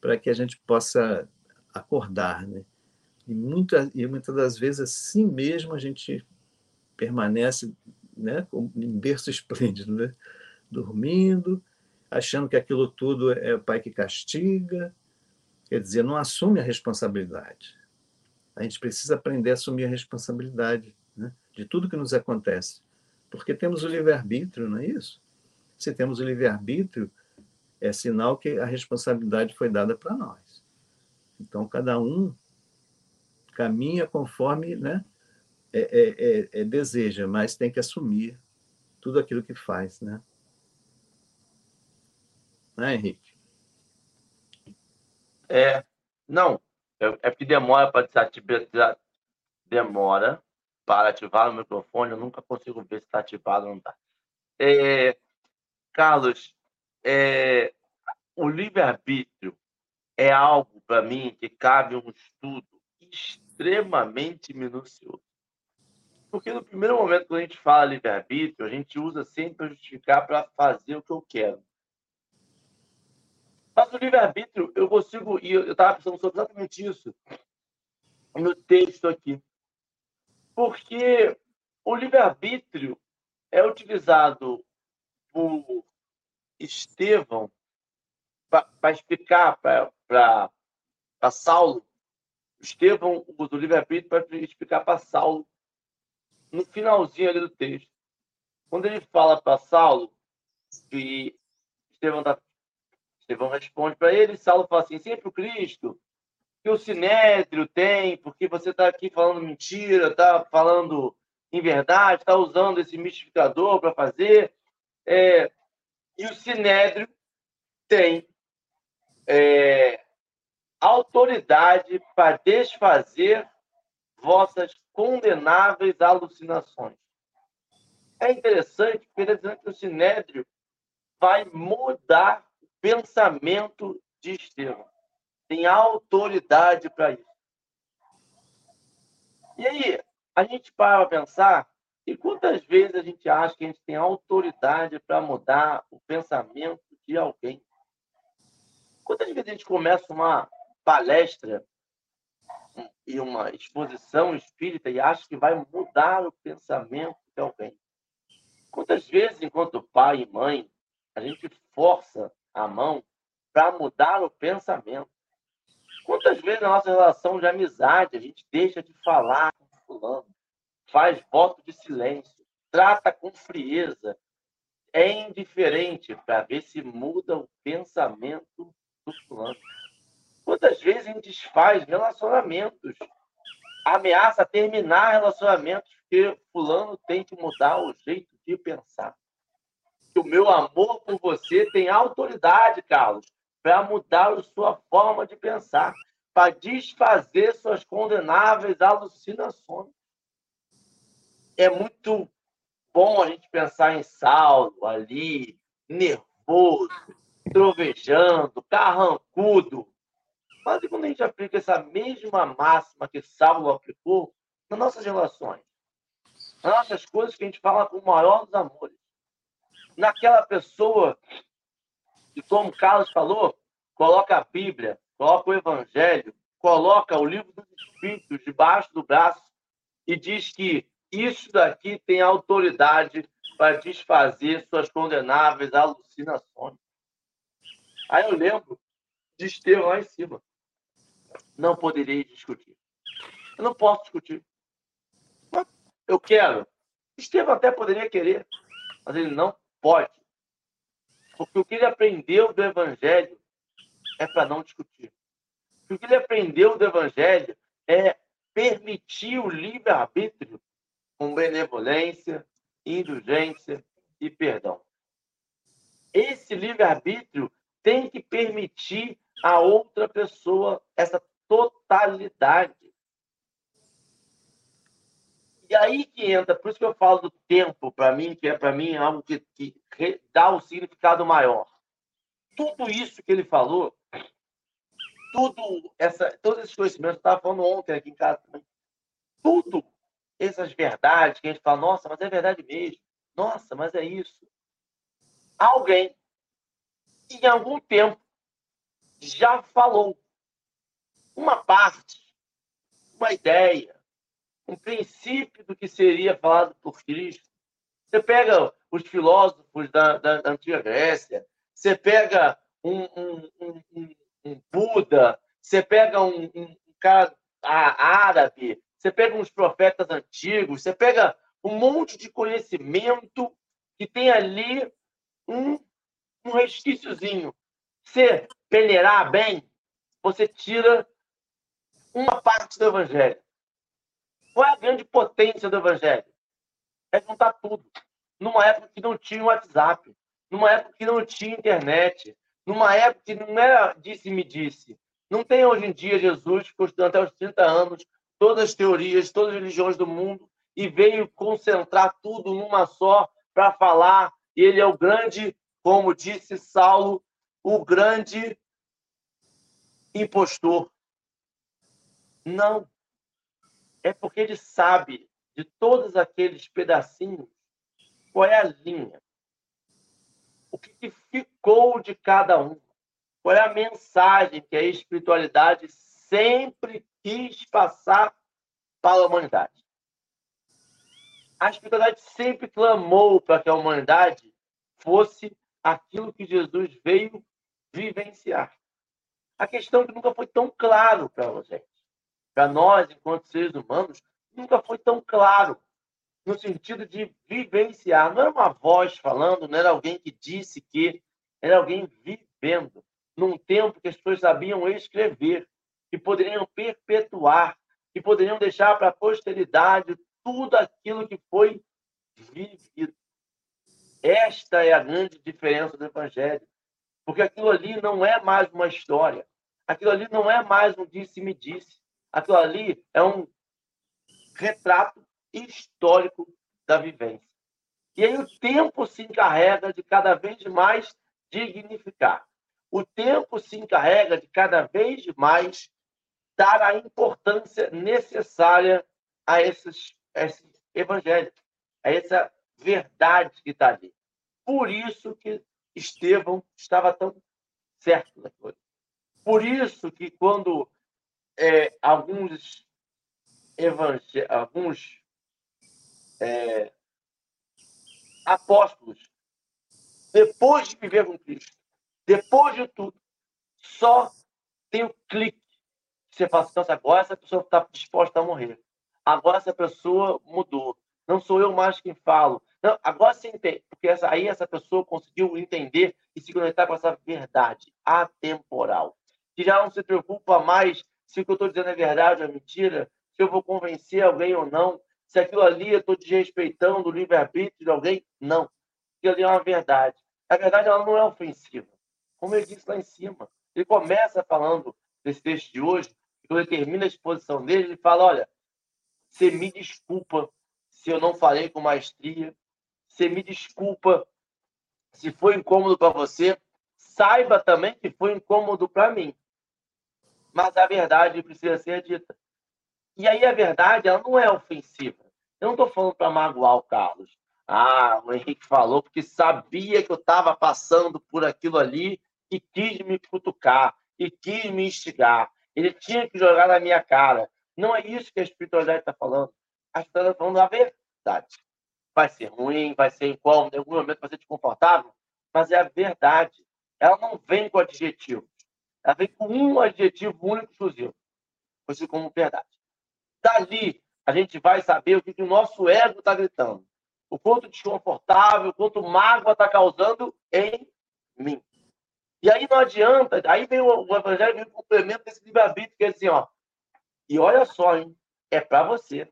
para que a gente possa acordar, né? E, muita, e muitas das vezes, assim mesmo, a gente permanece né, em berço esplêndido, né? dormindo, achando que aquilo tudo é o pai que castiga, quer dizer, não assume a responsabilidade. A gente precisa aprender a assumir a responsabilidade né, de tudo que nos acontece, porque temos o livre-arbítrio, não é isso? Se temos o livre-arbítrio, é sinal que a responsabilidade foi dada para nós. Então, cada um caminha conforme né, é, é, é, é, deseja, mas tem que assumir tudo aquilo que faz, né? Né, Henrique? É, não, é, é que demora para desativar, demora para ativar o microfone, eu nunca consigo ver se está ativado ou não está. É, Carlos, é, o livre-arbítrio é algo, para mim, que cabe um estudo extremamente minucioso. Porque no primeiro momento, quando a gente fala livre-arbítrio, a gente usa sempre para justificar para fazer o que eu quero. Mas o livre-arbítrio, eu consigo, e eu estava pensando sobre exatamente isso no texto aqui. Porque o livre-arbítrio é utilizado por Estevão para explicar para Saulo. Estevão usa o livre-arbítrio para explicar para Saulo no finalzinho ali do texto. Quando ele fala para Saulo, que Estevão, tá, Estevão responde para ele, Saulo fala assim: sempre o Cristo, que o sinédrio tem, porque você está aqui falando mentira, está falando em verdade, está usando esse mistificador para fazer. É, e o sinédrio tem é, autoridade para desfazer vossas condenáveis alucinações. É interessante porque está dizendo que o Sinédrio vai mudar o pensamento de Estevão. Tem autoridade para isso. E aí, a gente para pensar e quantas vezes a gente acha que a gente tem autoridade para mudar o pensamento de alguém? Quantas vezes a gente começa uma palestra e uma exposição espírita e acha que vai mudar o pensamento de alguém. Quantas vezes, enquanto pai e mãe, a gente força a mão para mudar o pensamento? Quantas vezes na nossa relação de amizade a gente deixa de falar com fulano, faz voto de silêncio, trata com frieza, é indiferente para ver se muda o pensamento do fulano? Quantas vezes a gente desfaz relacionamentos, ameaça terminar relacionamentos porque fulano tem que mudar o jeito de pensar. Que o meu amor por você tem autoridade, Carlos, para mudar sua forma de pensar, para desfazer suas condenáveis alucinações. É muito bom a gente pensar em Saulo ali, nervoso, trovejando, carrancudo, mas e quando a gente aplica essa mesma máxima que Saulo aplicou nas nossas relações, nas nossas coisas que a gente fala com o maior dos amores, naquela pessoa que, como Carlos falou, coloca a Bíblia, coloca o Evangelho, coloca o livro dos Espíritos debaixo do braço e diz que isso daqui tem autoridade para desfazer suas condenáveis alucinações. Aí eu lembro de Estevão lá em cima não poderei discutir. Eu não posso discutir. Eu quero. Estevam até poderia querer, mas ele não pode. Porque o que ele aprendeu do Evangelho é para não discutir. O que ele aprendeu do Evangelho é permitir o livre-arbítrio com benevolência, indulgência e perdão. Esse livre-arbítrio tem que permitir a outra pessoa essa totalidade. E aí que entra, por isso que eu falo do tempo, para mim, que é para mim algo que, que dá um significado maior. Tudo isso que ele falou, tudo essa, todos esses conhecimentos, estava falando ontem aqui em casa também, tudo essas verdades que a gente fala, nossa, mas é verdade mesmo, nossa, mas é isso. Alguém, em algum tempo, já falou uma parte, uma ideia, um princípio do que seria falado por Cristo. Você pega os filósofos da, da, da antiga Grécia, você pega um, um, um, um Buda, você pega um, cara árabe, você pega uns profetas antigos, você pega um monte de conhecimento que tem ali um, um resquíciozinho. Você peneirar bem, você tira uma parte do evangelho. Qual é a grande potência do evangelho? É juntar tudo. Numa época que não tinha WhatsApp, numa época que não tinha internet, numa época que não era disse-me disse. Não tem hoje em dia Jesus, ficou estudando até os 30 anos, todas as teorias, todas as religiões do mundo, e veio concentrar tudo numa só para falar. Ele é o grande, como disse Saulo, o grande impostor. Não. É porque ele sabe de todos aqueles pedacinhos qual é a linha. O que ficou de cada um. Qual é a mensagem que a espiritualidade sempre quis passar para a humanidade. A espiritualidade sempre clamou para que a humanidade fosse aquilo que Jesus veio vivenciar. A questão é que nunca foi tão claro para a gente. Para nós, enquanto seres humanos, nunca foi tão claro no sentido de vivenciar. Não era uma voz falando, não era alguém que disse que, era alguém vivendo num tempo que as pessoas sabiam escrever, que poderiam perpetuar, que poderiam deixar para a posteridade tudo aquilo que foi vivido. Esta é a grande diferença do Evangelho. Porque aquilo ali não é mais uma história. Aquilo ali não é mais um disse-me-disse. Aquilo ali é um retrato histórico da vivência. E aí o tempo se encarrega de cada vez mais dignificar. O tempo se encarrega de cada vez mais dar a importância necessária a esses, a esse evangelho, a essa verdade que está ali. Por isso que Estevão estava tão certo daquilo. Por isso que quando é, alguns evangel... alguns é, apóstolos, depois de viver com Cristo, depois de tudo, só tem o clique você fala assim, nossa, agora essa pessoa está disposta a morrer. Agora essa pessoa mudou. Não sou eu mais quem falo. Não, agora você entende, porque essa, aí essa pessoa conseguiu entender e se conectar com essa verdade atemporal. Que já não se preocupa mais se o que eu estou dizendo é verdade ou é mentira, se eu vou convencer alguém ou não, se aquilo ali eu estou desrespeitando o livre-arbítrio de alguém. Não. Aquilo ali é uma verdade. A verdade ela não é ofensiva. Como ele disse lá em cima. Ele começa falando desse texto de hoje, quando ele termina a exposição dele, ele fala: Olha, você me desculpa se eu não falei com maestria, você me desculpa se foi incômodo para você, saiba também que foi incômodo para mim. Mas a verdade precisa ser dita. E aí a verdade ela não é ofensiva. Eu não estou falando para magoar o Carlos. Ah, o Henrique falou porque sabia que eu estava passando por aquilo ali e quis me cutucar, e quis me instigar. Ele tinha que jogar na minha cara. Não é isso que a espiritualidade está falando. A espiritualidade está falando a verdade. Vai ser ruim, vai ser incômodo, em algum momento vai ser desconfortável, mas é a verdade. Ela não vem com adjetivos. Ela vem com um adjetivo único exclusivo. Conhecido como verdade. Dali, a gente vai saber o que, que o nosso ego está gritando. O quanto desconfortável, o quanto mágoa está causando em E aí não adianta, aí vem o, o evangelho, vem o complemento desse livre-arbítrio, que é assim, ó. E olha só, hein? É para você.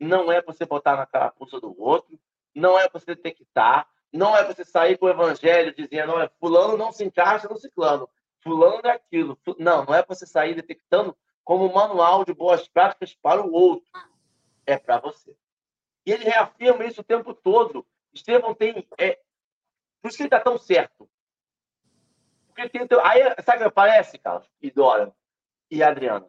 Não é para você botar na carapuça do outro, não é para você estar, não é para você sair com o evangelho dizendo, olha, fulano não se encaixa no ciclano, fulano é aquilo. Não, não é para você sair detectando como manual de boas práticas para o outro. É para você. E ele reafirma isso o tempo todo. Estevão tem. É... Por isso que ele está tão certo. Porque tem, aí, sabe o que parece, Carlos? E Dora e Adriana?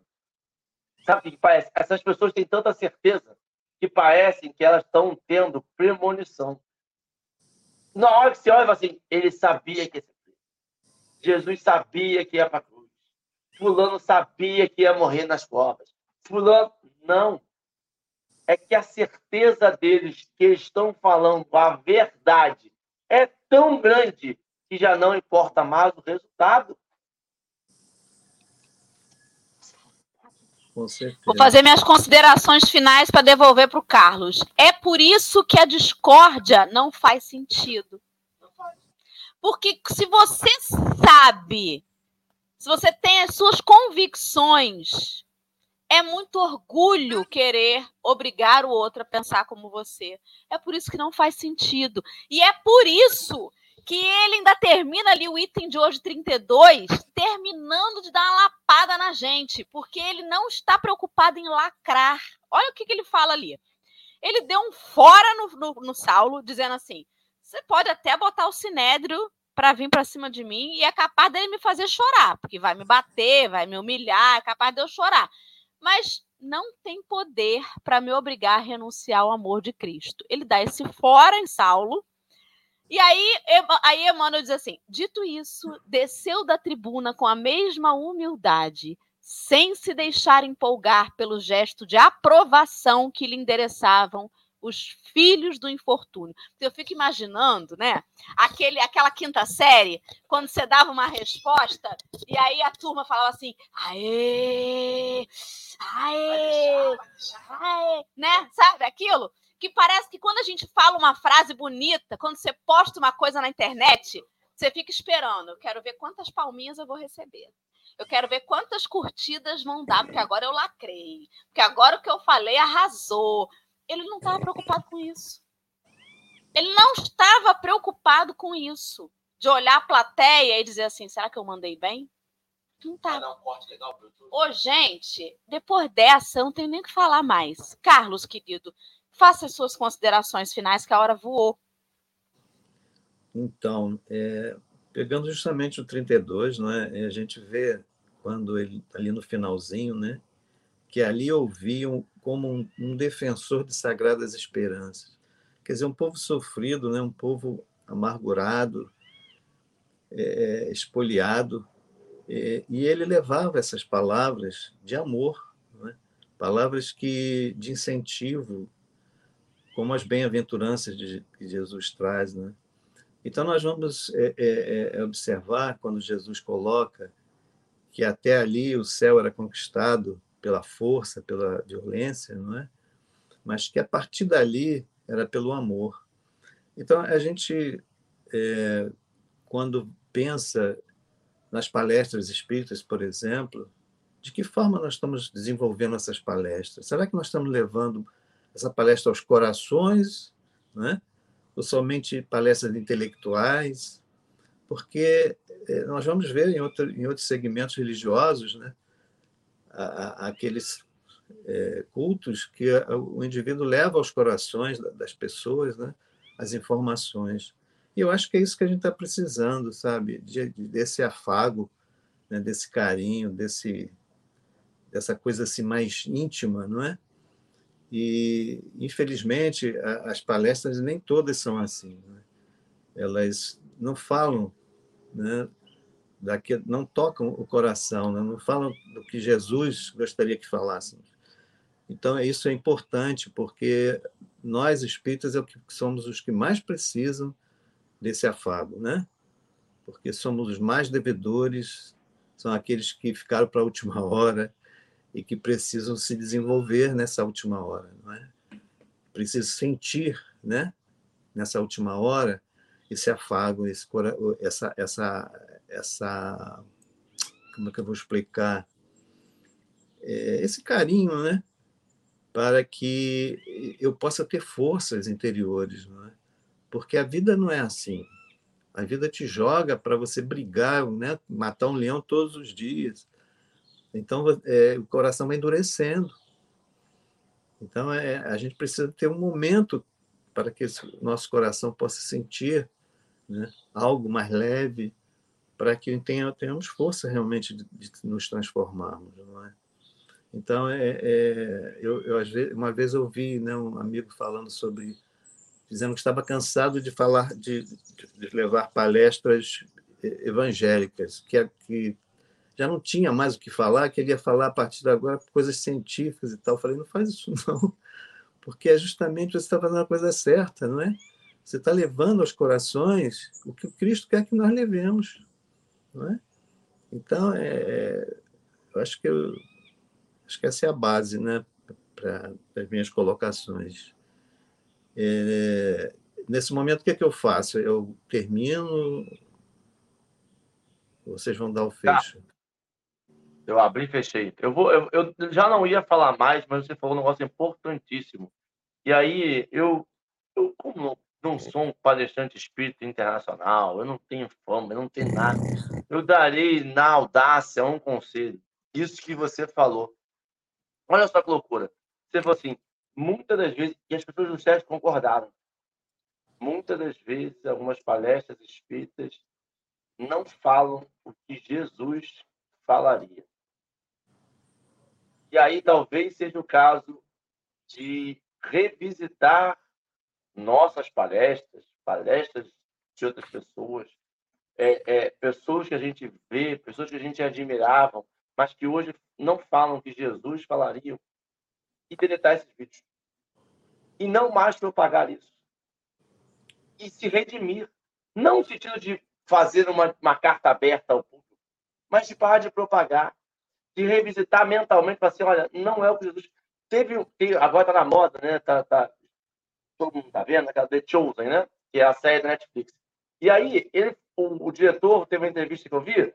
Sabe o que parece? Essas pessoas têm tanta certeza que parecem que elas estão tendo premonição. Na hora que você olha, assim, ele sabia que ser Jesus sabia que ia para a cruz. Fulano sabia que ia morrer nas covas. Fulano, não. É que a certeza deles que estão falando a verdade é tão grande que já não importa mais o resultado. Vou fazer minhas considerações finais para devolver para o Carlos. É por isso que a discórdia não faz sentido. Porque se você sabe, se você tem as suas convicções, é muito orgulho querer obrigar o outro a pensar como você. É por isso que não faz sentido. E é por isso que ele ainda termina ali o item de hoje 32, terminando de dar uma lapada na gente, porque ele não está preocupado em lacrar. Olha o que, que ele fala ali. Ele deu um fora no, no, no Saulo, dizendo assim: você pode até botar o sinédrio para vir para cima de mim e é capaz dele me fazer chorar, porque vai me bater, vai me humilhar, é capaz de eu chorar. Mas não tem poder para me obrigar a renunciar ao amor de Cristo. Ele dá esse fora em Saulo e aí, aí Emmanuel diz assim: dito isso, desceu da tribuna com a mesma humildade, sem se deixar empolgar pelo gesto de aprovação que lhe endereçavam os filhos do infortúnio. Eu fico imaginando, né? Aquele, aquela quinta série, quando você dava uma resposta e aí a turma falava assim: aê, aê, aê, né? Sabe aquilo? que parece que quando a gente fala uma frase bonita, quando você posta uma coisa na internet, você fica esperando. Eu quero ver quantas palminhas eu vou receber. Eu quero ver quantas curtidas vão dar, porque agora eu lacrei. Porque agora o que eu falei arrasou. Ele não estava preocupado com isso. Ele não estava preocupado com isso. De olhar a plateia e dizer assim: será que eu mandei bem? Não estava. Ô, gente, depois dessa, eu não tenho nem o que falar mais. Carlos, querido, faça as suas considerações finais, que a hora voou. Então, é, pegando justamente o 32, não é? a gente vê quando ele ali no finalzinho, né, que ali ouviam como um, um, defensor de sagradas esperanças. Quer dizer, um povo sofrido, né, um povo amargurado, é, espoliado, é, e ele levava essas palavras de amor, é? palavras que de incentivo, como as bem-aventuranças que Jesus traz. Né? Então, nós vamos é, é, é, observar quando Jesus coloca que até ali o céu era conquistado pela força, pela violência, não é? mas que a partir dali era pelo amor. Então, a gente, é, quando pensa nas palestras espíritas, por exemplo, de que forma nós estamos desenvolvendo essas palestras? Será que nós estamos levando essa palestra aos corações, né? ou somente palestras intelectuais, porque é, nós vamos ver em, outro, em outros segmentos religiosos né? Aqueles é, cultos que o indivíduo leva aos corações das pessoas né? as informações. E eu acho que é isso que a gente está precisando, sabe? De, desse afago, né? desse carinho, desse, dessa coisa assim mais íntima, não é? E, infelizmente, as palestras nem todas são assim. Né? Elas não falam, né, daqui, não tocam o coração, né? não falam do que Jesus gostaria que falassem. Então, isso é importante, porque nós, espíritas, é que somos os que mais precisam desse afago, né? Porque somos os mais devedores, são aqueles que ficaram para a última [laughs] hora, e que precisam se desenvolver nessa última hora, não é? Preciso sentir, né? Nessa última hora esse afago, esse, essa, essa, essa, como é que eu vou explicar? É, esse carinho, né? Para que eu possa ter forças interiores, não é? Porque a vida não é assim. A vida te joga para você brigar, né? matar um leão todos os dias. Então, é, o coração vai endurecendo. Então, é, a gente precisa ter um momento para que o nosso coração possa sentir né, algo mais leve, para que tenha, tenhamos força realmente de, de, nos transformarmos. Não é? Então, é, é eu, eu, uma vez ouvi né, um amigo falando sobre, dizendo que estava cansado de falar, de, de levar palestras evangélicas, que, que já não tinha mais o que falar, queria falar a partir de agora coisas científicas e tal. Eu falei, não faz isso [laughs] não, porque é justamente você está fazendo a coisa certa, não é? Você está levando aos corações o que o Cristo quer que nós levemos, não é? Então, é, é eu acho que eu, acho que essa é a base, né, para as minhas colocações. É, nesse momento, o que, é que eu faço? Eu termino. Vocês vão dar o tá. fecho. Tá. Eu abri e fechei. Eu, vou, eu, eu, já não ia falar mais, mas você falou um negócio importantíssimo. E aí, eu, eu como não, não sou um palestrante espírita internacional, eu não tenho fama, eu não tenho nada, eu darei na audácia um conselho. Isso que você falou. Olha só que loucura. Você falou assim, muitas das vezes, e as pessoas do SESC concordaram, muitas das vezes, algumas palestras espíritas não falam o que Jesus falaria. E aí talvez seja o caso de revisitar nossas palestras, palestras de outras pessoas, é, é, pessoas que a gente vê, pessoas que a gente admirava, mas que hoje não falam que Jesus falaria, e deletar esses vídeos. E não mais propagar isso. E se redimir. Não no sentido de fazer uma, uma carta aberta ao público, mas de parar de propagar de revisitar mentalmente, para assim, olha, não é o que Jesus teve, agora está na moda, né? Tá, tá, todo mundo está vendo, aquela The Chosen, né? Que é a série da Netflix. E aí, ele, o, o diretor teve uma entrevista que eu vi,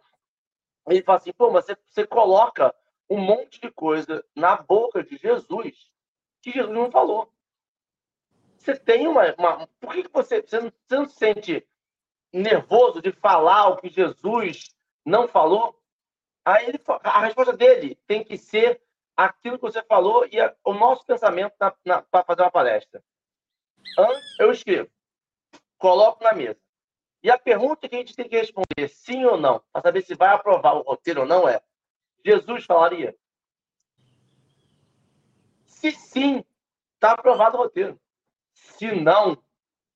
ele fala assim, pô, mas você, você coloca um monte de coisa na boca de Jesus que Jesus não falou. Você tem uma. uma por que, que você, você, não, você não se sente nervoso de falar o que Jesus não falou? Aí ele, a resposta dele tem que ser aquilo que você falou e a, o nosso pensamento para fazer uma palestra. Antes, eu escrevo, coloco na mesa. E a pergunta que a gente tem que responder, sim ou não, para saber se vai aprovar o roteiro ou não, é: Jesus falaria? Se sim, está aprovado o roteiro. Se não,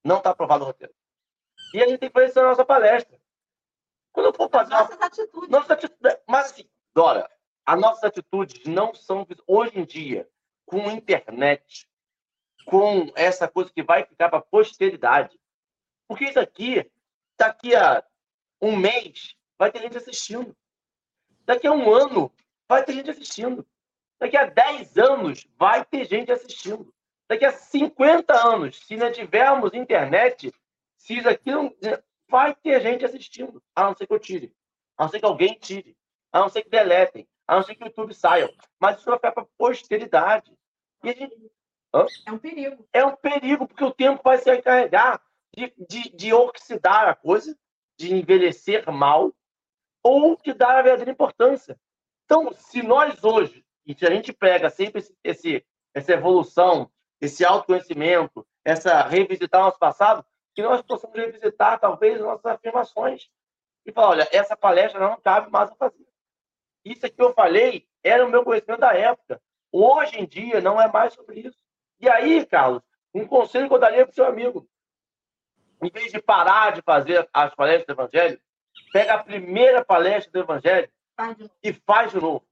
não está aprovado o roteiro. E a gente tem que fazer isso na nossa palestra. Quando eu for fazer. Nossas uma... atitudes. Nossas atitudes. Mas assim, Dora, as nossas atitudes não são. Hoje em dia, com internet, com essa coisa que vai ficar para a posteridade. Porque isso aqui, daqui a um mês, vai ter gente assistindo. Daqui a um ano, vai ter gente assistindo. Daqui a 10 anos, vai ter gente assistindo. Daqui a 50 anos, se não tivermos internet, se isso aqui não, vai ter gente assistindo, a não ser que eu tire, a não ser que alguém tire, a não ser que deletem, a não ser que o YouTube saia. Mas isso vai ficar para posteridade. E a gente... É um perigo. É um perigo, porque o tempo vai se encarregar de, de, de oxidar a coisa, de envelhecer mal, ou de dar a verdadeira importância. Então, se nós hoje, e se a gente pega sempre esse, esse, essa evolução, esse autoconhecimento, essa revisitar o nosso passado, que nós possamos revisitar, talvez, nossas afirmações e falar: olha, essa palestra não cabe mais a fazer. Isso que eu falei era o meu conhecimento da época. Hoje em dia, não é mais sobre isso. E aí, Carlos, um conselho que eu daria para o seu amigo: em vez de parar de fazer as palestras do Evangelho, pega a primeira palestra do Evangelho faz e faz de novo.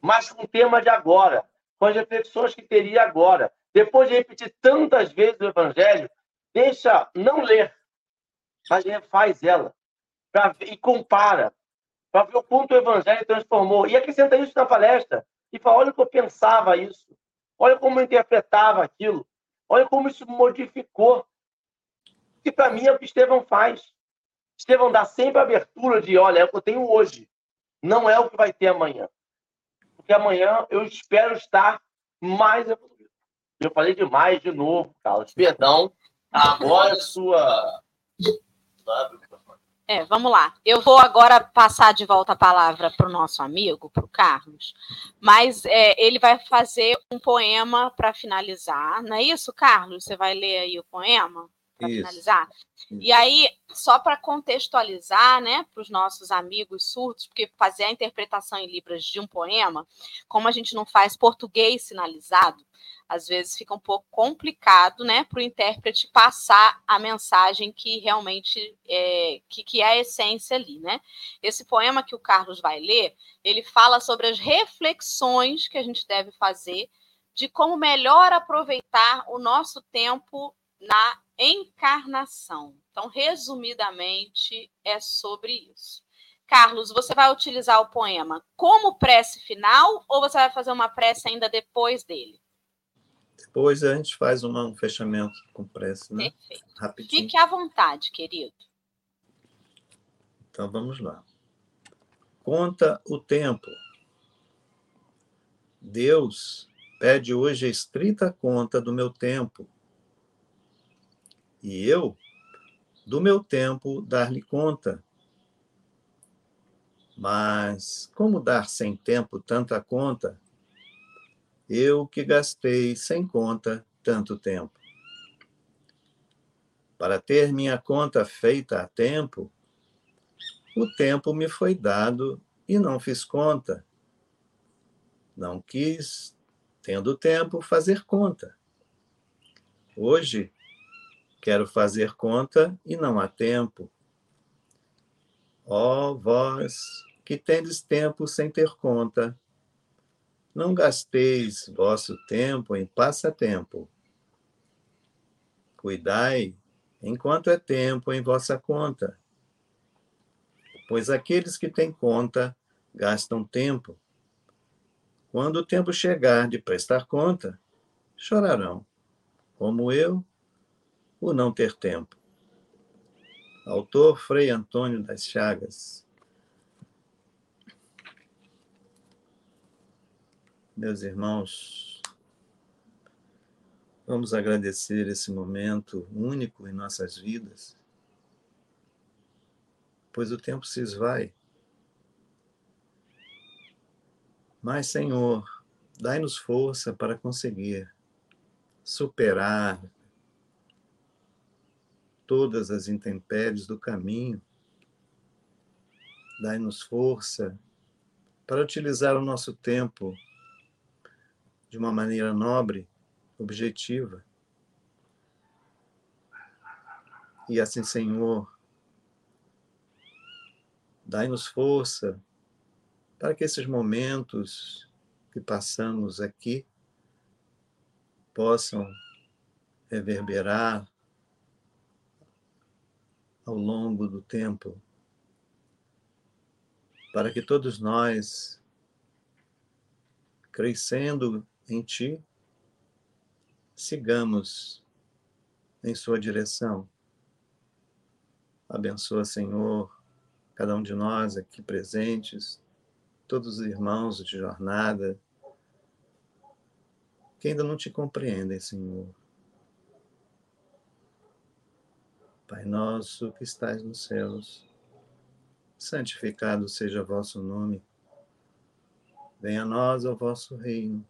Mas com o tema de agora, com as reflexões que teria agora. Depois de repetir tantas vezes o Evangelho, deixa não ler, mas faz ela pra, e compara para ver o quanto o evangelho transformou. E acrescenta isso na palestra e fala: olha como eu pensava isso, olha como eu interpretava aquilo, olha como isso modificou. que para mim é o que Estevão faz. Estevão dá sempre a abertura de, olha, é o que eu tenho hoje. Não é o que vai ter amanhã. Porque amanhã eu espero estar mais evoluído. Eu falei demais de novo, Carlos. Perdão. Agora é sua. É, vamos lá. Eu vou agora passar de volta a palavra para o nosso amigo, para o Carlos, mas é, ele vai fazer um poema para finalizar, não é isso, Carlos? Você vai ler aí o poema para finalizar? Isso. E aí, só para contextualizar, né, para os nossos amigos surdos, porque fazer a interpretação em Libras de um poema, como a gente não faz português sinalizado, às vezes fica um pouco complicado, né, para o intérprete passar a mensagem que realmente é, que, que é a essência ali, né? Esse poema que o Carlos vai ler, ele fala sobre as reflexões que a gente deve fazer de como melhor aproveitar o nosso tempo na encarnação. Então, resumidamente, é sobre isso. Carlos, você vai utilizar o poema como prece final ou você vai fazer uma prece ainda depois dele? Depois a gente faz uma, um fechamento com prece, né? Perfeito. Rapidinho. Fique à vontade, querido. Então vamos lá. Conta o tempo. Deus pede hoje a estrita conta do meu tempo. E eu, do meu tempo, dar-lhe conta. Mas como dar sem tempo tanta conta? Eu que gastei sem conta tanto tempo. Para ter minha conta feita a tempo, o tempo me foi dado e não fiz conta. Não quis, tendo tempo, fazer conta. Hoje, quero fazer conta e não há tempo. Ó oh, vós que tendes tempo sem ter conta, não gasteis vosso tempo em passatempo. Cuidai enquanto é tempo em vossa conta. Pois aqueles que têm conta gastam tempo. Quando o tempo chegar de prestar conta, chorarão, como eu, o não ter tempo. Autor Frei Antônio das Chagas. Meus irmãos, vamos agradecer esse momento único em nossas vidas, pois o tempo se esvai. Mas, Senhor, dai-nos força para conseguir superar todas as intempéries do caminho. Dai-nos força para utilizar o nosso tempo de uma maneira nobre, objetiva. E assim, Senhor, dai-nos força para que esses momentos que passamos aqui possam reverberar ao longo do tempo, para que todos nós, crescendo em Ti, sigamos em Sua direção. Abençoa, Senhor, cada um de nós aqui presentes, todos os irmãos de jornada, que ainda não te compreendem, Senhor. Pai nosso que estais nos céus, santificado seja vosso nome. Venha a nós o vosso reino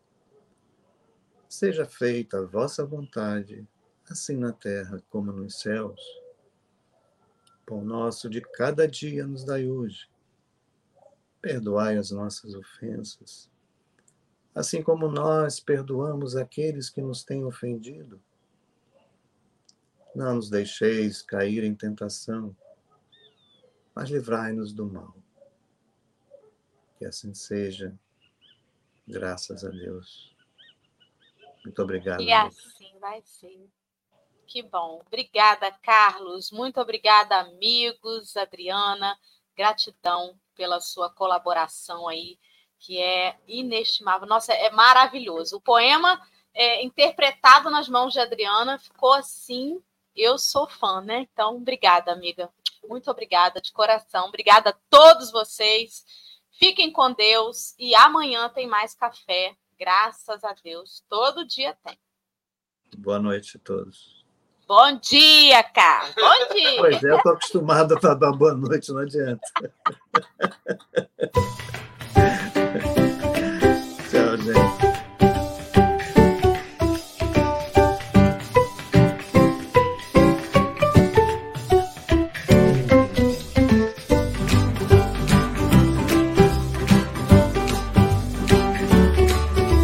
Seja feita a vossa vontade, assim na terra como nos céus. Pão nosso de cada dia nos dai hoje. Perdoai as nossas ofensas, assim como nós perdoamos aqueles que nos têm ofendido. Não nos deixeis cair em tentação, mas livrai-nos do mal. Que assim seja, graças a Deus. Muito obrigado. E assim vai ser. Que bom. Obrigada, Carlos. Muito obrigada, amigos, Adriana. Gratidão pela sua colaboração aí, que é inestimável. Nossa, é maravilhoso. O poema é, interpretado nas mãos de Adriana ficou assim eu sou fã, né? Então, obrigada, amiga. Muito obrigada de coração. Obrigada a todos vocês. Fiquem com Deus e amanhã tem mais café. Graças a Deus, todo dia tem. Boa noite a todos. Bom dia, cara. Bom [laughs] dia. Pois é, eu tô acostumada para dar boa noite, não adianta. [laughs] tchau, gente.